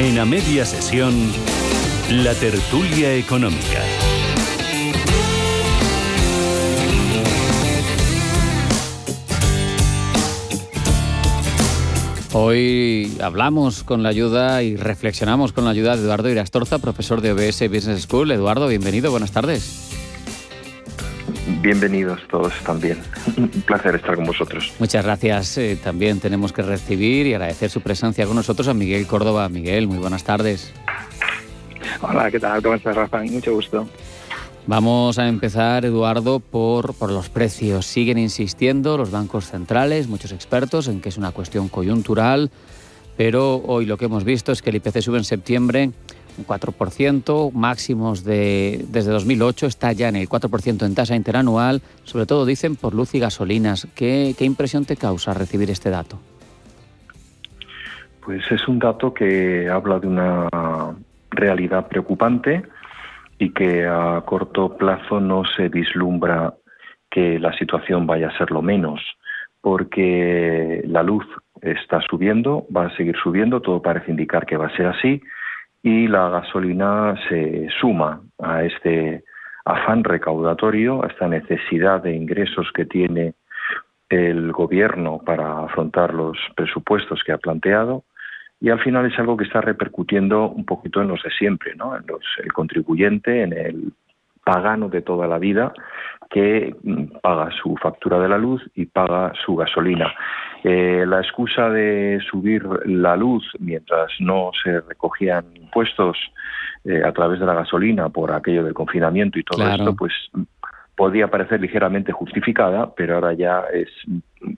En a media sesión, la tertulia económica. Hoy hablamos con la ayuda y reflexionamos con la ayuda de Eduardo Irastorza, profesor de OBS Business School. Eduardo, bienvenido, buenas tardes. Bienvenidos todos también. Un placer estar con vosotros. Muchas gracias. Eh, también tenemos que recibir y agradecer su presencia con nosotros a Miguel Córdoba. Miguel, muy buenas tardes. Hola, ¿qué tal? ¿Cómo estás, Rafa? Mucho gusto. Vamos a empezar, Eduardo, por, por los precios. Siguen insistiendo los bancos centrales, muchos expertos, en que es una cuestión coyuntural, pero hoy lo que hemos visto es que el IPC sube en septiembre un 4%, máximos de, desde 2008, está ya en el 4% en tasa interanual, sobre todo dicen por luz y gasolinas. ¿Qué, ¿Qué impresión te causa recibir este dato? Pues es un dato que habla de una realidad preocupante y que a corto plazo no se vislumbra que la situación vaya a ser lo menos, porque la luz está subiendo, va a seguir subiendo, todo parece indicar que va a ser así, y la gasolina se suma a este afán recaudatorio, a esta necesidad de ingresos que tiene el gobierno para afrontar los presupuestos que ha planteado y al final es algo que está repercutiendo un poquito en los de siempre, ¿no? En los, el contribuyente, en el pagano de toda la vida que mm, paga su factura de la luz y paga su gasolina. Eh, la excusa de subir la luz mientras no se recogían impuestos eh, a través de la gasolina por aquello del confinamiento y todo esto, pues podía parecer ligeramente justificada, pero ahora ya es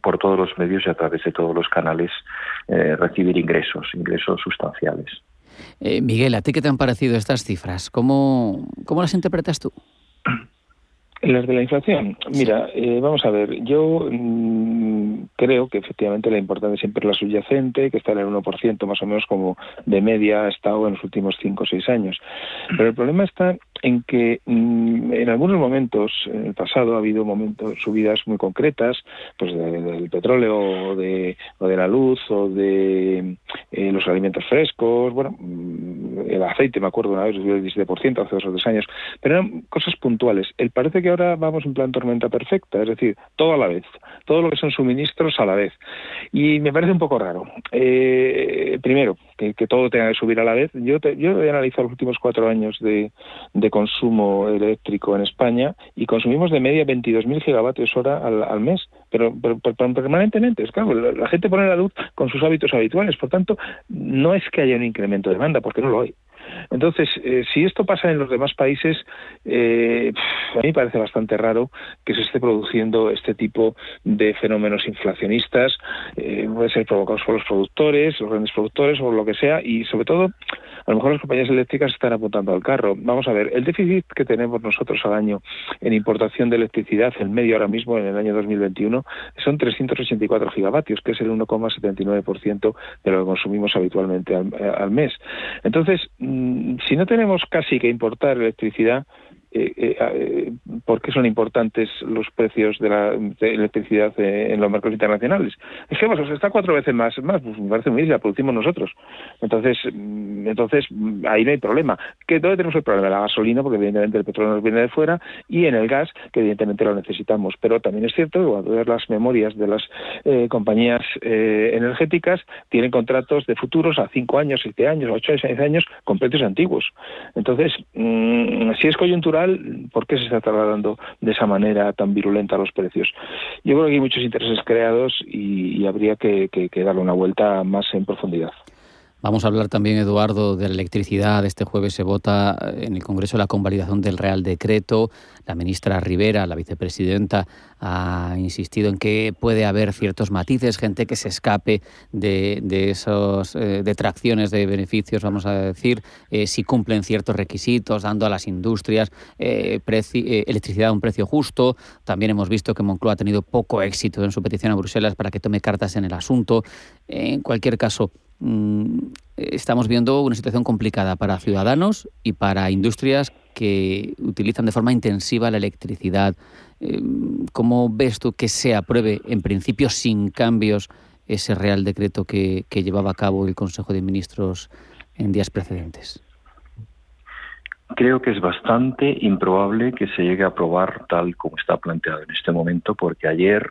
por todos los medios y a través de todos los canales eh, recibir ingresos, ingresos sustanciales. Eh, Miguel, ¿a ti qué te han parecido estas cifras? ¿Cómo, cómo las interpretas tú? [CLEARS THROAT] Las de la inflación. Mira, eh, vamos a ver, yo mm, creo que efectivamente la importante siempre es la subyacente, que está en el 1% más o menos como de media ha estado en los últimos 5 o 6 años. Pero el problema está en que mm, en algunos momentos, en el pasado, ha habido momentos, subidas muy concretas, pues del petróleo o de, o de la luz o de eh, los alimentos frescos, bueno, mm, el aceite, me acuerdo una vez, subió el 17% hace dos o tres años, pero eran cosas puntuales. El parece que ahora vamos en plan tormenta perfecta, es decir, todo a la vez, todo lo que son suministros a la vez. Y me parece un poco raro. Eh, primero, que, todo tenga que subir a la vez. Yo, yo he analizado los últimos cuatro años de, consumo eléctrico en España y consumimos de media 22.000 gigavatios hora al, mes, pero, permanentemente. Es claro, la, la gente pone la luz con sus hábitos habituales, por tanto, no es que haya un incremento de demanda, porque no lo hay. Entonces, eh, si esto pasa en los demás países, eh, a mí parece bastante raro que se esté produciendo este tipo de fenómenos inflacionistas, eh, puede ser provocados por los productores, los grandes productores o lo que sea, y sobre todo, a lo mejor las compañías eléctricas están apuntando al carro. Vamos a ver, el déficit que tenemos nosotros al año en importación de electricidad, el medio ahora mismo, en el año 2021, son 384 gigavatios, que es el 1,79% de lo que consumimos habitualmente al, al mes. Entonces, Mm, si no tenemos casi que importar electricidad, eh, eh, eh, por qué son importantes los precios de la electricidad eh, en los mercados internacionales. Es que vamos, está cuatro veces más, más pues me parece muy bien, la producimos nosotros. Entonces, mm, entonces mm, ahí no hay problema. ¿Qué, ¿Dónde tenemos el problema? La gasolina, porque evidentemente el petróleo nos viene de fuera, y en el gas, que evidentemente lo necesitamos. Pero también es cierto que cuando las memorias de las eh, compañías eh, energéticas, tienen contratos de futuros a cinco años, siete años, ocho, seis años, con precios antiguos. Entonces, si es coyuntural, ¿por qué se está trasladando de esa manera tan virulenta los precios? Yo creo que hay muchos intereses creados y, habría que darle una vuelta más en profundidad. Vamos a hablar también, Eduardo, de la electricidad. Este jueves se vota en el Congreso la convalidación del Real Decreto. La ministra Rivera, la vicepresidenta, ha insistido en que puede haber ciertos matices, gente que se escape de, esos eh, detracciones de beneficios, vamos a decir, eh, si cumplen ciertos requisitos, dando a las industrias eh, electricidad a un precio justo. También hemos visto que Moncloa ha tenido poco éxito en su petición a Bruselas para que tome cartas en el asunto. En cualquier caso, estamos viendo una situación complicada para ciudadanos y para industrias que utilizan de forma intensiva la electricidad. Eh, ¿Cómo ves tú que se apruebe, en principio sin cambios, ese Real Decreto que, llevaba a cabo el Consejo de Ministros en días precedentes? Creo que es bastante improbable que se llegue a aprobar tal como está planteado en este momento, porque ayer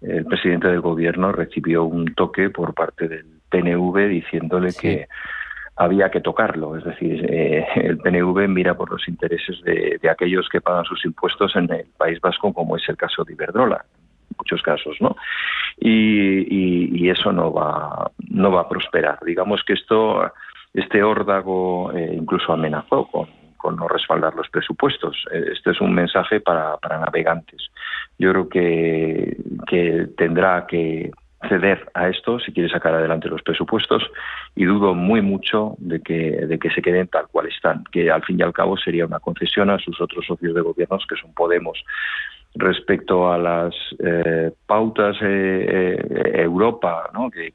el presidente del gobierno recibió un toque por parte del PNV diciéndole que había que tocarlo. Es decir, eh, el PNV mira por los intereses de, aquellos que pagan sus impuestos en el País Vasco, como es el caso de Iberdrola, en muchos casos, ¿no? Y, eso no va, no va a prosperar. Digamos que esto, este órdago eh, incluso amenazó con, no respaldar los presupuestos. Este es un mensaje para, para navegantes. Yo creo que, que tendrá que ceder a esto si quiere sacar adelante los presupuestos y dudo muy mucho de que, de que se queden tal cual están, que al fin y al cabo sería una concesión a sus otros socios de gobiernos que son Podemos. Respecto a las eh, pautas eh, eh, Europa, ¿no? que,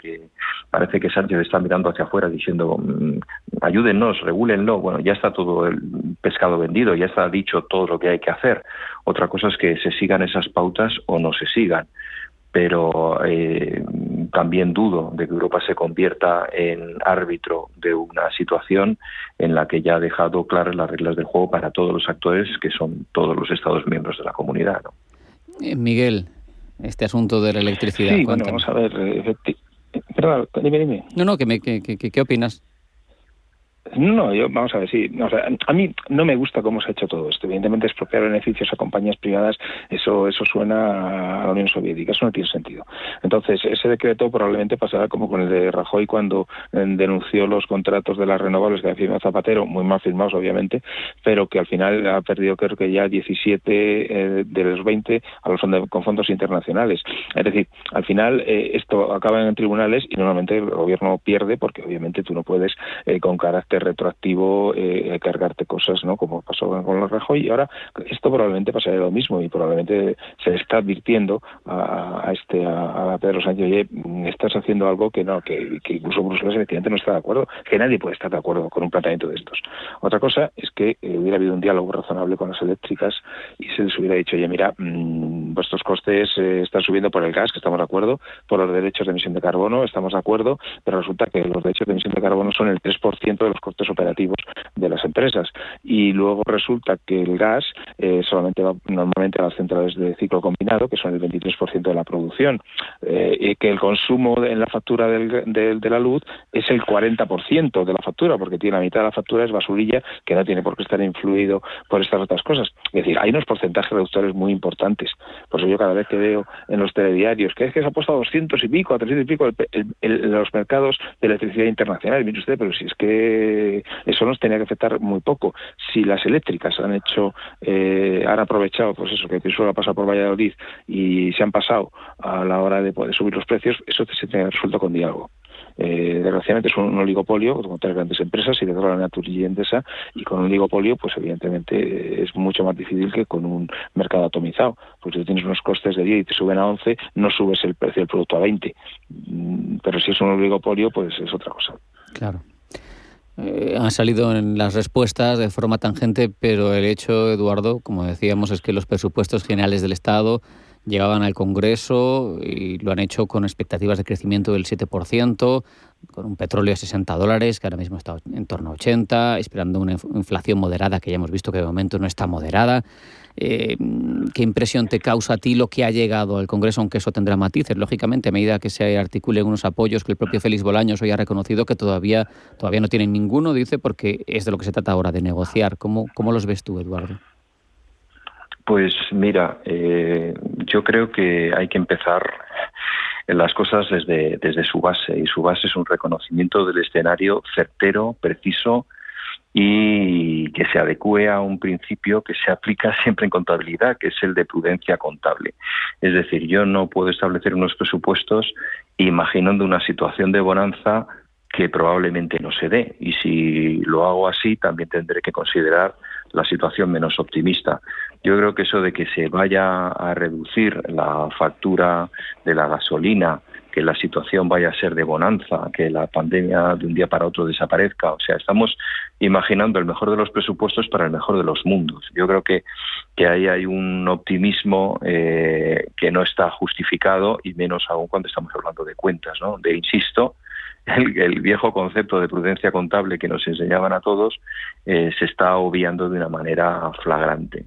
parece que Sánchez está mirando hacia afuera diciendo mm, ayúdennos, regúlenlo. Bueno, ya está todo el pescado vendido, ya está dicho todo lo que hay que hacer. Otra cosa es que se sigan esas pautas o no se sigan pero eh, también dudo de que Europa se convierta en árbitro de una situación en la que ya ha dejado claras las reglas del juego para todos los actores, que son todos los Estados miembros de la comunidad. Eh, Miguel, este asunto de la electricidad. Sí, bueno, vamos a ver. Perdón, dime, dime. No, no, ¿qué, qué, qué opinas? No, yo, vamos a ver, sí. a mí no me gusta cómo se ha hecho todo esto. Evidentemente, expropiar beneficios a compañías privadas, eso, eso suena a la Unión Soviética, eso no tiene sentido. Entonces, ese decreto probablemente pasará como con el de Rajoy cuando eh, denunció los contratos de las renovables que había firmado Zapatero, muy mal firmados, obviamente, pero que al final ha perdido, creo que ya 17 eh, de los 20 a los fondos, con fondos internacionales. Es decir, al final eh, esto acaba en tribunales y normalmente el gobierno pierde porque obviamente tú no puedes con carácter retroactivo eh, cargarte cosas, ¿no? Como pasó con los Rajoy. Y ahora esto probablemente pasará lo mismo y probablemente se está advirtiendo a, este a, Pedro Sánchez, oye, estás haciendo algo que no, que, incluso Bruselas efectivamente no está de acuerdo, que nadie puede estar de acuerdo con un planteamiento de estos. Otra cosa es que eh, hubiera habido un diálogo razonable con las eléctricas y se les hubiera dicho, oye, mira, mm, vuestros costes eh, están subiendo por el gas, que estamos de acuerdo, por los derechos de emisión de carbono, estamos de acuerdo, pero resulta que los derechos de emisión de carbono son el 3% de los costes operativos de las empresas. Y luego resulta que el gas eh, solamente va normalmente a las centrales de ciclo combinado, que son el 23% de la producción, eh, y que el consumo en la factura de la luz es el 40% de la factura, porque tiene la mitad de la factura es basurilla, que no tiene por qué estar influido por estas otras cosas. Es decir, hay unos porcentajes reductores muy importantes. Por eso yo cada vez que veo en los telediarios que es que se ha puesto a 200 y pico, a 300 y pico los mercados de electricidad internacional, mire usted, pero si es que eso nos tenía que afectar muy poco. Si las eléctricas han hecho, eh, han aprovechado, pues eso, que Pisuerga ha pasado por Valladolid y se han pasado a la hora de poder subir los precios, eso se tiene resuelto con diálogo. Eh, desgraciadamente es un, oligopolio con tres grandes empresas, y de la Naturgy y Endesa, y con un oligopolio, pues evidentemente es mucho más difícil que con un mercado atomizado. Pues si tienes unos costes de 10 y te suben a 11, no subes el precio del producto a 20. Mm, pero si es un oligopolio, pues es otra cosa. Claro. Eh, han salido en las respuestas de forma tangente, pero el hecho, Eduardo, como decíamos, es que los presupuestos generales del Estado llegaban al Congreso y lo han hecho con expectativas de crecimiento del 7%, con un petróleo de 60 dólares, que ahora mismo está en torno a 80, esperando una inflación moderada, que ya hemos visto que de momento no está moderada. Eh, ¿Qué impresión te causa a ti lo que ha llegado al Congreso, aunque eso tendrá matices? Lógicamente, a medida que se articulen unos apoyos que el propio Félix Bolaños hoy ha reconocido que todavía, todavía no tienen ninguno, dice, porque es de lo que se trata ahora, de negociar. ¿Cómo, cómo los ves tú, Eduardo? Pues mira, eh, yo creo que hay que empezar las cosas desde, desde su base y su base es un reconocimiento del escenario certero, preciso y que se adecue a un principio que se aplica [LAUGHS] siempre en contabilidad, que es el de prudencia contable. Es decir, yo no puedo establecer unos presupuestos imaginando una situación de bonanza que probablemente no se dé. Y si lo hago así, también tendré que considerar la situación menos optimista. Yo creo que eso de que se vaya a reducir la factura de la gasolina, que la situación vaya a ser de bonanza, que la pandemia de un día para otro desaparezca, o sea, estamos imaginando el mejor de los presupuestos para el mejor de los mundos. Yo creo que, ahí hay un optimismo eh, que no está justificado y menos aún cuando estamos hablando de cuentas, ¿no? De, insisto, el, viejo concepto de prudencia contable que nos enseñaban a todos eh, se está obviando de una manera flagrante.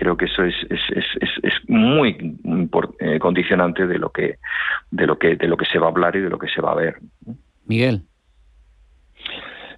Creo que eso es, es, es, es muy eh, condicionante de lo que de lo que de lo que se va a hablar y de lo que se va a ver. Miguel.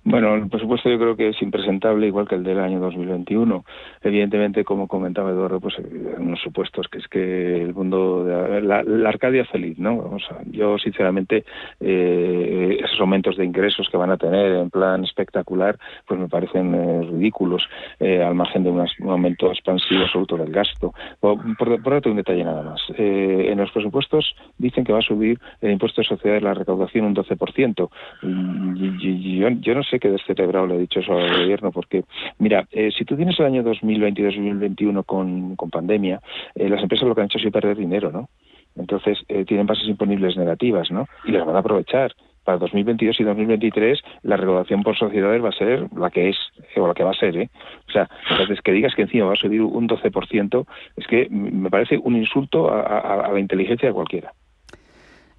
Bueno, el presupuesto yo creo que es impresentable, igual que el del año 2021. Evidentemente, como comentaba Eduardo, pues eh, unos supuestos que es que el mundo de la, Arcadia feliz, ¿no? Vamos a, yo sinceramente eh, esos aumentos de ingresos que van a tener en plan espectacular, pues me parecen eh, ridículos al margen de un aumento expansivo absoluto del gasto. Por, por, un detalle nada más. en los presupuestos dicen que va a subir el impuesto de sociedades la recaudación un 12%. Y, yo, yo no sé sé que descerebrado le he dicho eso al gobierno, porque, mira, eh, si tú tienes el año 2022-2021 con, con pandemia, eh, las empresas lo que han hecho es perder dinero, ¿no? Entonces, eh, tienen bases imponibles negativas, ¿no? Y las van a aprovechar para 2022 y 2023 la recaudación por sociedades va a ser la que es o la que va a ser, ¿eh? O sea, entonces que digas que encima va a subir un 12% es que me parece un insulto a la inteligencia de cualquiera.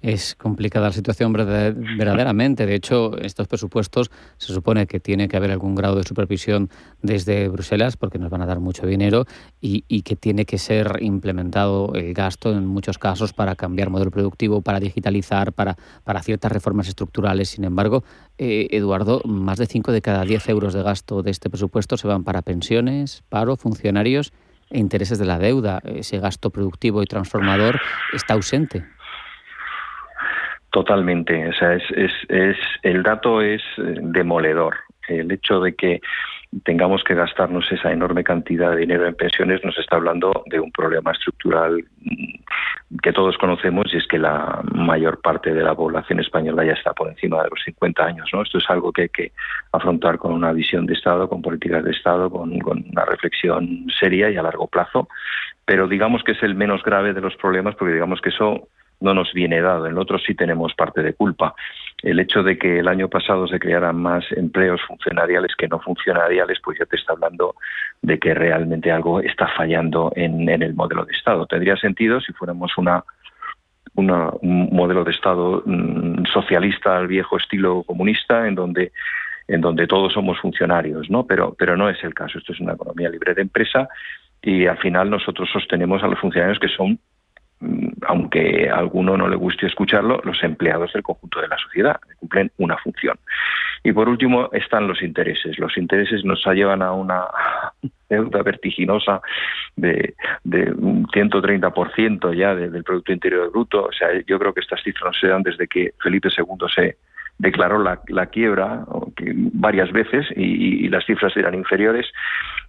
Es complicada la situación verdaderamente. De hecho, estos presupuestos se supone que tiene que haber algún grado de supervisión desde Bruselas porque nos van a dar mucho dinero y, que tiene que ser implementado el gasto en muchos casos para cambiar modelo productivo, para digitalizar, para, para ciertas reformas estructurales. Sin embargo, eh, Eduardo, más de 5 de cada 10 euros de gasto de este presupuesto se van para pensiones, paro, funcionarios e intereses de la deuda. Ese gasto productivo y transformador está ausente. Totalmente, o sea, es, es, el dato es eh, demoledor. El hecho de que tengamos que gastarnos esa enorme cantidad de dinero en pensiones nos está hablando de un problema estructural mm, que todos conocemos y es que la mayor parte de la población española ya está por encima de los 50 años. ¿no? Esto es algo que hay que afrontar con una visión de Estado, con políticas de Estado, con, con una reflexión seria y a largo plazo. Pero digamos que es el menos grave de los problemas porque digamos que eso no nos viene dado. En el otro sí tenemos parte de culpa. El hecho de que el año pasado se crearan más empleos funcionariales que no funcionariales, pues ya te está hablando de que realmente algo está fallando en, el modelo de Estado. Tendría sentido si fuéramos una, un modelo de Estado mm, socialista al viejo estilo comunista, en donde en donde todos somos funcionarios, ¿no? Pero, pero no es el caso. Esto es una economía libre de empresa y al final nosotros sostenemos a los funcionarios que son aunque a alguno no le guste escucharlo, los empleados del conjunto de la sociedad cumplen una función. Y por último están los intereses. Los intereses nos llevan a una [LAUGHS] deuda vertiginosa de, de un 130% ya del Producto Interior Bruto. O sea, yo creo que estas cifras no se dan desde que Felipe II se, declaró la, la quiebra varias veces y, las cifras eran inferiores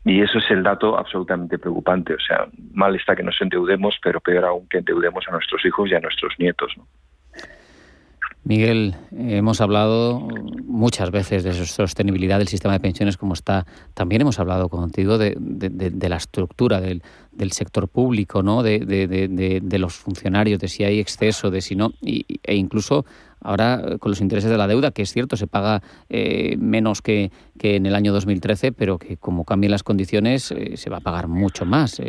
y eso es el dato absolutamente preocupante. O sea, mal está que nos endeudemos, pero peor aún que endeudemos a nuestros hijos y a nuestros nietos. Miguel, hemos hablado muchas veces de sostenibilidad del sistema de pensiones, como está. También hemos hablado contigo de, de, la estructura del, del, sector público, ¿no? De, los funcionarios, de si hay exceso, de si no, e incluso Ahora, eh, con los intereses de la deuda, que es cierto, se paga eh, menos que, que, en el año 2013, pero que como cambien las condiciones, eh, se va a pagar mucho más,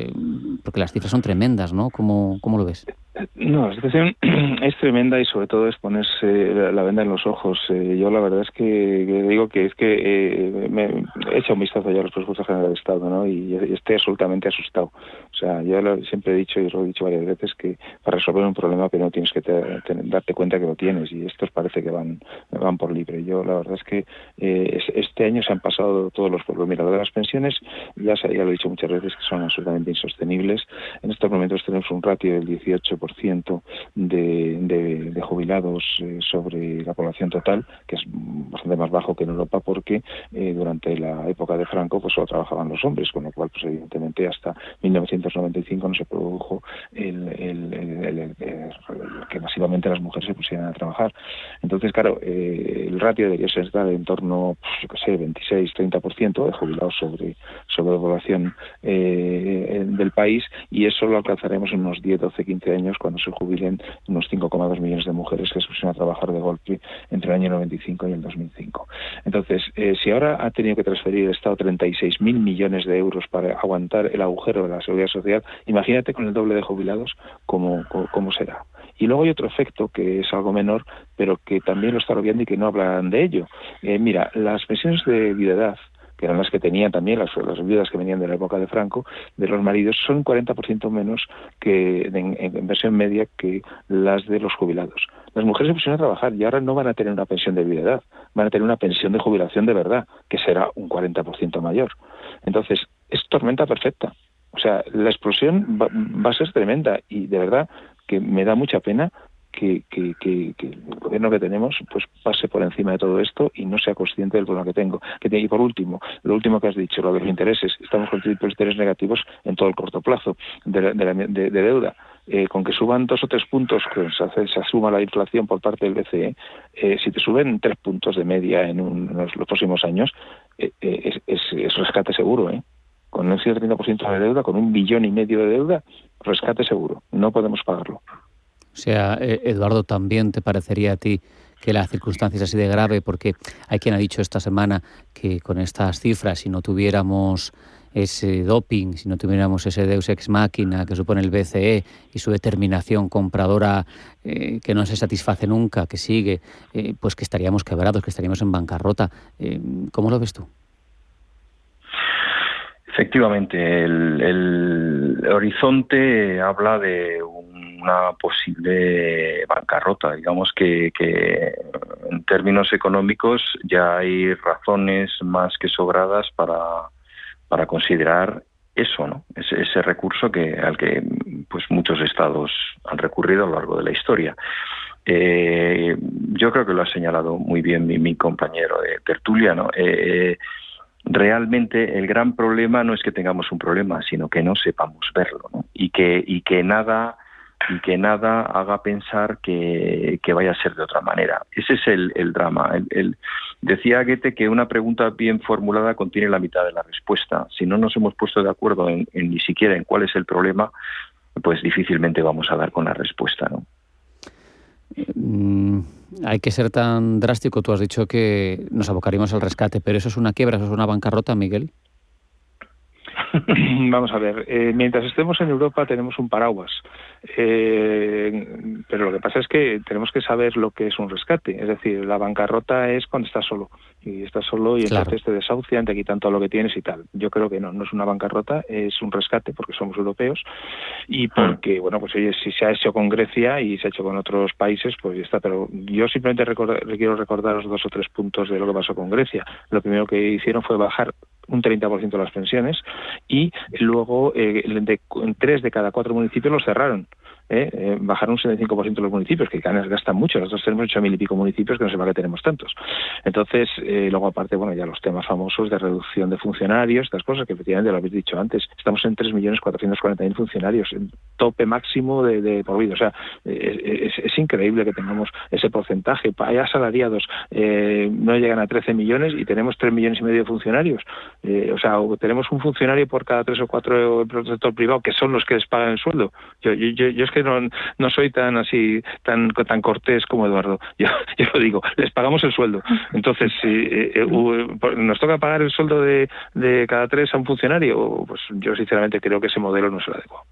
porque las cifras son tremendas, ¿no? ¿Cómo, cómo lo ves? No, la situación [CLEARS THROAT] es tremenda y sobre todo es ponerse la venda en los ojos. yo la verdad es que, digo que es que me he hecho un vistazo ya a los presupuestos generales del Estado ¿no? y, estoy absolutamente asustado. O sea, yo siempre he dicho y lo he dicho varias veces que para resolver un problema que no tienes que darte cuenta que lo tienes y estos parece que van, van por libre. Yo la verdad es que eh, este año se han pasado todos los pueblos. Mira, las pensiones, ya, ya lo he dicho muchas veces, que son absolutamente insostenibles. En estos momentos tenemos un ratio del 18% de, jubilados eh, sobre la población total, que es bastante más bajo que en Europa porque eh, durante la época de Franco pues solo trabajaban los hombres, con lo cual pues evidentemente hasta 1995 no se produjo el que masivamente las mujeres se pusieran a trabajar. Entonces, claro, eh, el ratio debería ser estar en torno, pues, yo sé, 26-30% de jubilados sobre, sobre la población eh, del país y eso lo alcanzaremos en unos 10, 12, 15 años cuando se jubilen unos 5,2 millones de mujeres que se pusieron a trabajar de golpe entre el año 95 y el 2005. Entonces, eh, si ahora ha tenido que transferir el Estado 36.000 millones de euros para aguantar el agujero de la seguridad social, imagínate con el doble de jubilados cómo, cómo será. Y luego hay otro efecto que es algo menor, pero que también lo está viendo y que no hablan de ello. Eh, mira, las pensiones de edad que eran las que tenían también las, las viudas que venían de la época de Franco, de los maridos, son 40% menos que en, en, versión media que las de los jubilados. Las mujeres se pusieron a trabajar y ahora no van a tener una pensión de edad, van a tener una pensión de jubilación de verdad, que será un 40% mayor. Entonces, es tormenta perfecta. O sea, la explosión va, a ser tremenda y de verdad que me da mucha pena que, el gobierno que tenemos pues pase por encima de todo esto y no sea consciente del problema que tengo. y por último, lo último que has dicho, lo de los intereses, estamos con tipos de negativos en todo el corto plazo de, de, deuda. Eh, con que suban dos o tres puntos, que se, asuma la inflación por parte del BCE, eh, si te suben tres puntos de media en, los, próximos años, eh, es, es, rescate seguro, ¿eh? Con un 30% de deuda, con un billón y medio de deuda, rescate seguro. No podemos pagarlo. O sea, eh, Eduardo, también te parecería a ti que la circunstancia es así de grave, porque hay quien ha dicho esta semana que con estas cifras, si no tuviéramos ese doping, si no tuviéramos ese deus ex machina que supone el BCE y su determinación compradora eh, que no se satisface nunca, que sigue, eh, pues que estaríamos quebrados, que estaríamos en bancarrota. ¿Cómo lo ves tú? Efectivamente, el, horizonte habla de una posible bancarrota. Digamos que, en términos económicos ya hay razones más que sobradas para, para considerar eso, ¿no? Ese, ese, recurso que al que pues muchos estados han recurrido a lo largo de la historia. Eh, yo creo que lo ha señalado muy bien mi, mi compañero de tertulia, ¿no? Eh, realmente el gran problema no es que tengamos un problema, sino que no sepamos verlo ¿no? y que y que nada y que nada haga pensar que, vaya a ser de otra manera. Ese es el, drama. Decía Goethe que una pregunta bien formulada contiene la mitad de la respuesta. Si no nos hemos puesto de acuerdo en, ni siquiera en cuál es el problema, pues difícilmente vamos a dar con la respuesta. ¿no? Mm, hay que ser tan drástico. Tú has dicho que nos abocaríamos al rescate, pero eso es una quiebra, eso es una bancarrota, Miguel. [LAUGHS] Vamos a ver, eh, mientras estemos en Europa tenemos un paraguas, eh, pero lo que pasa es que tenemos que saber lo que es un rescate, es decir, la bancarrota es cuando estás solo y estás solo y entonces te desahucian, te quitan todo lo que tienes y tal. Yo creo que no, no es una bancarrota, es un rescate porque somos europeos y hmm. porque, bueno, pues oye, si se ha hecho con Grecia y se ha hecho con otros países, pues ya está, pero yo simplemente quiero recordaros dos o tres puntos de lo que pasó con Grecia. Lo primero que hicieron fue bajar un 30% de las pensiones y luego eh, de, tres de cada cuatro municipios los cerraron. ¿Eh? eh, bajar un 75% de los municipios, que gastan mucho. Nosotros tenemos ocho mil y pico municipios que no sé para qué tenemos tantos. Entonces, eh, luego aparte, bueno, ya los temas famosos de reducción de funcionarios, estas cosas que efectivamente lo habéis dicho antes. Estamos en 3.440.000 funcionarios, en tope máximo de, de por vida. O sea, es, es, increíble que tengamos ese porcentaje. Hay asalariados eh, no llegan a 13 millones y tenemos 3 millones y medio de funcionarios. Eh, o sea, tenemos un funcionario por cada tres o cuatro del sector privado, que son los que les pagan el sueldo. Yo, yo, yo es que no, no soy tan así, tan, tan cortés como Eduardo. [LAUGHS] Yo, yo lo digo, les pagamos el sueldo. Entonces, si eh, eh, nos toca pagar el sueldo de, de cada tres a un funcionario, pues yo sinceramente creo que ese modelo no es el adecuado.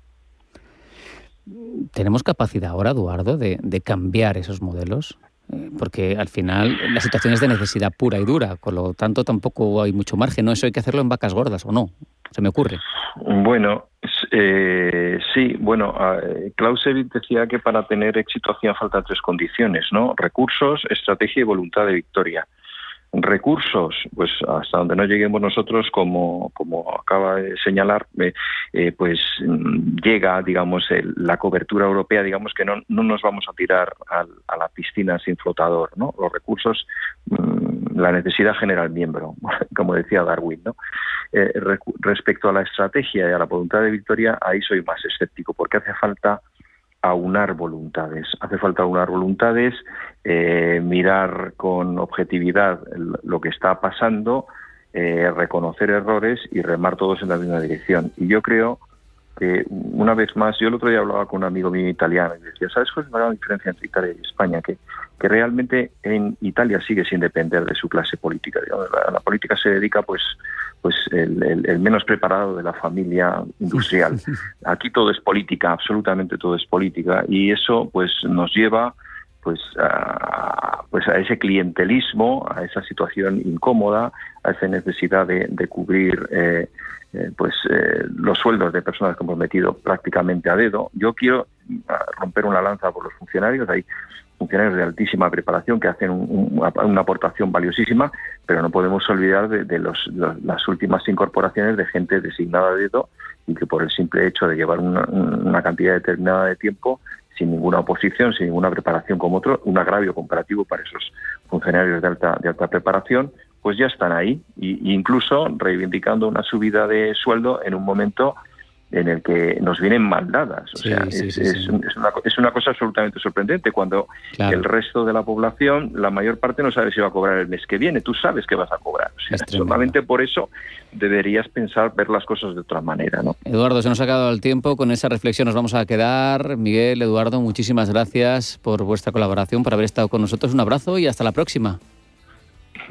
¿Tenemos capacidad ahora, Eduardo, de, de cambiar esos modelos? Eh, porque al final la situación es de necesidad pura y dura, con lo tanto tampoco hay mucho margen, ¿no? Eso hay que hacerlo en vacas gordas, ¿o no? Se me ocurre. Bueno, eh, sí, bueno, Clausewitz decía que para tener éxito hacía falta tres condiciones, ¿no? Recursos, estrategia y voluntad de victoria recursos, pues hasta donde no lleguemos nosotros, como, como acaba de señalar, eh, eh, pues mm, llega, digamos, la cobertura europea, digamos que no, no nos vamos a tirar a la piscina sin flotador, ¿no? Los recursos, mm, la necesidad genera el miembro, [LAUGHS] como decía Darwin, ¿no? Eh, respecto a la estrategia y a la voluntad de victoria, ahí soy más escéptico, porque hace falta aunar voluntades. Hace falta aunar voluntades, eh, mirar con objetividad lo que está pasando, eh, reconocer errores y remar todos en la misma dirección. Y yo creo que una vez más, yo el otro día hablaba con un amigo mío italiano y decía, ¿sabes cuál es la gran diferencia entre Italia y España? Que, que realmente en Italia sigue sin depender de su clase política. la, política se dedica pues pues el, menos preparado de la familia industrial. [LAUGHS] Aquí todo es política, absolutamente todo es política y eso pues nos lleva pues a, pues a ese clientelismo, a esa situación incómoda, a esa necesidad de, cubrir eh, eh, pues eh, los sueldos de personas metido prácticamente a dedo. Yo quiero romper una lanza por los funcionarios. Hay funcionarios de altísima preparación que hacen una, aportación valiosísima, pero no podemos olvidar de, las últimas incorporaciones de gente designada a dedo y que por el simple hecho de llevar una cantidad determinada de tiempo sin ninguna oposición, sin ninguna preparación como otro, un agravio comparativo para esos funcionarios de alta, de alta preparación, pues ya están ahí, e incluso reivindicando una subida de sueldo en un momento en el que nos vienen mal dadas. O sea, es, una, cosa absolutamente sorprendente cuando el resto de la población, la mayor parte no sabe si va a cobrar el mes que viene. Tú sabes que vas a cobrar. solamente por eso deberías pensar, ver las cosas de otra manera. ¿no? Eduardo, se nos ha acabado el tiempo. Con esa reflexión nos vamos a quedar. Miguel, Eduardo, muchísimas gracias por vuestra colaboración, por haber estado con nosotros. Un abrazo y hasta la próxima.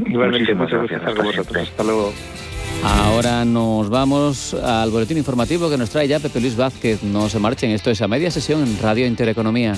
Igualmente, muchas gracias a vosotros. Hasta luego. Ahora nos vamos al boletín informativo que nos trae ya Pepe Luis Vázquez. No se marchen, esto es a media sesión en Radio Intereconomía.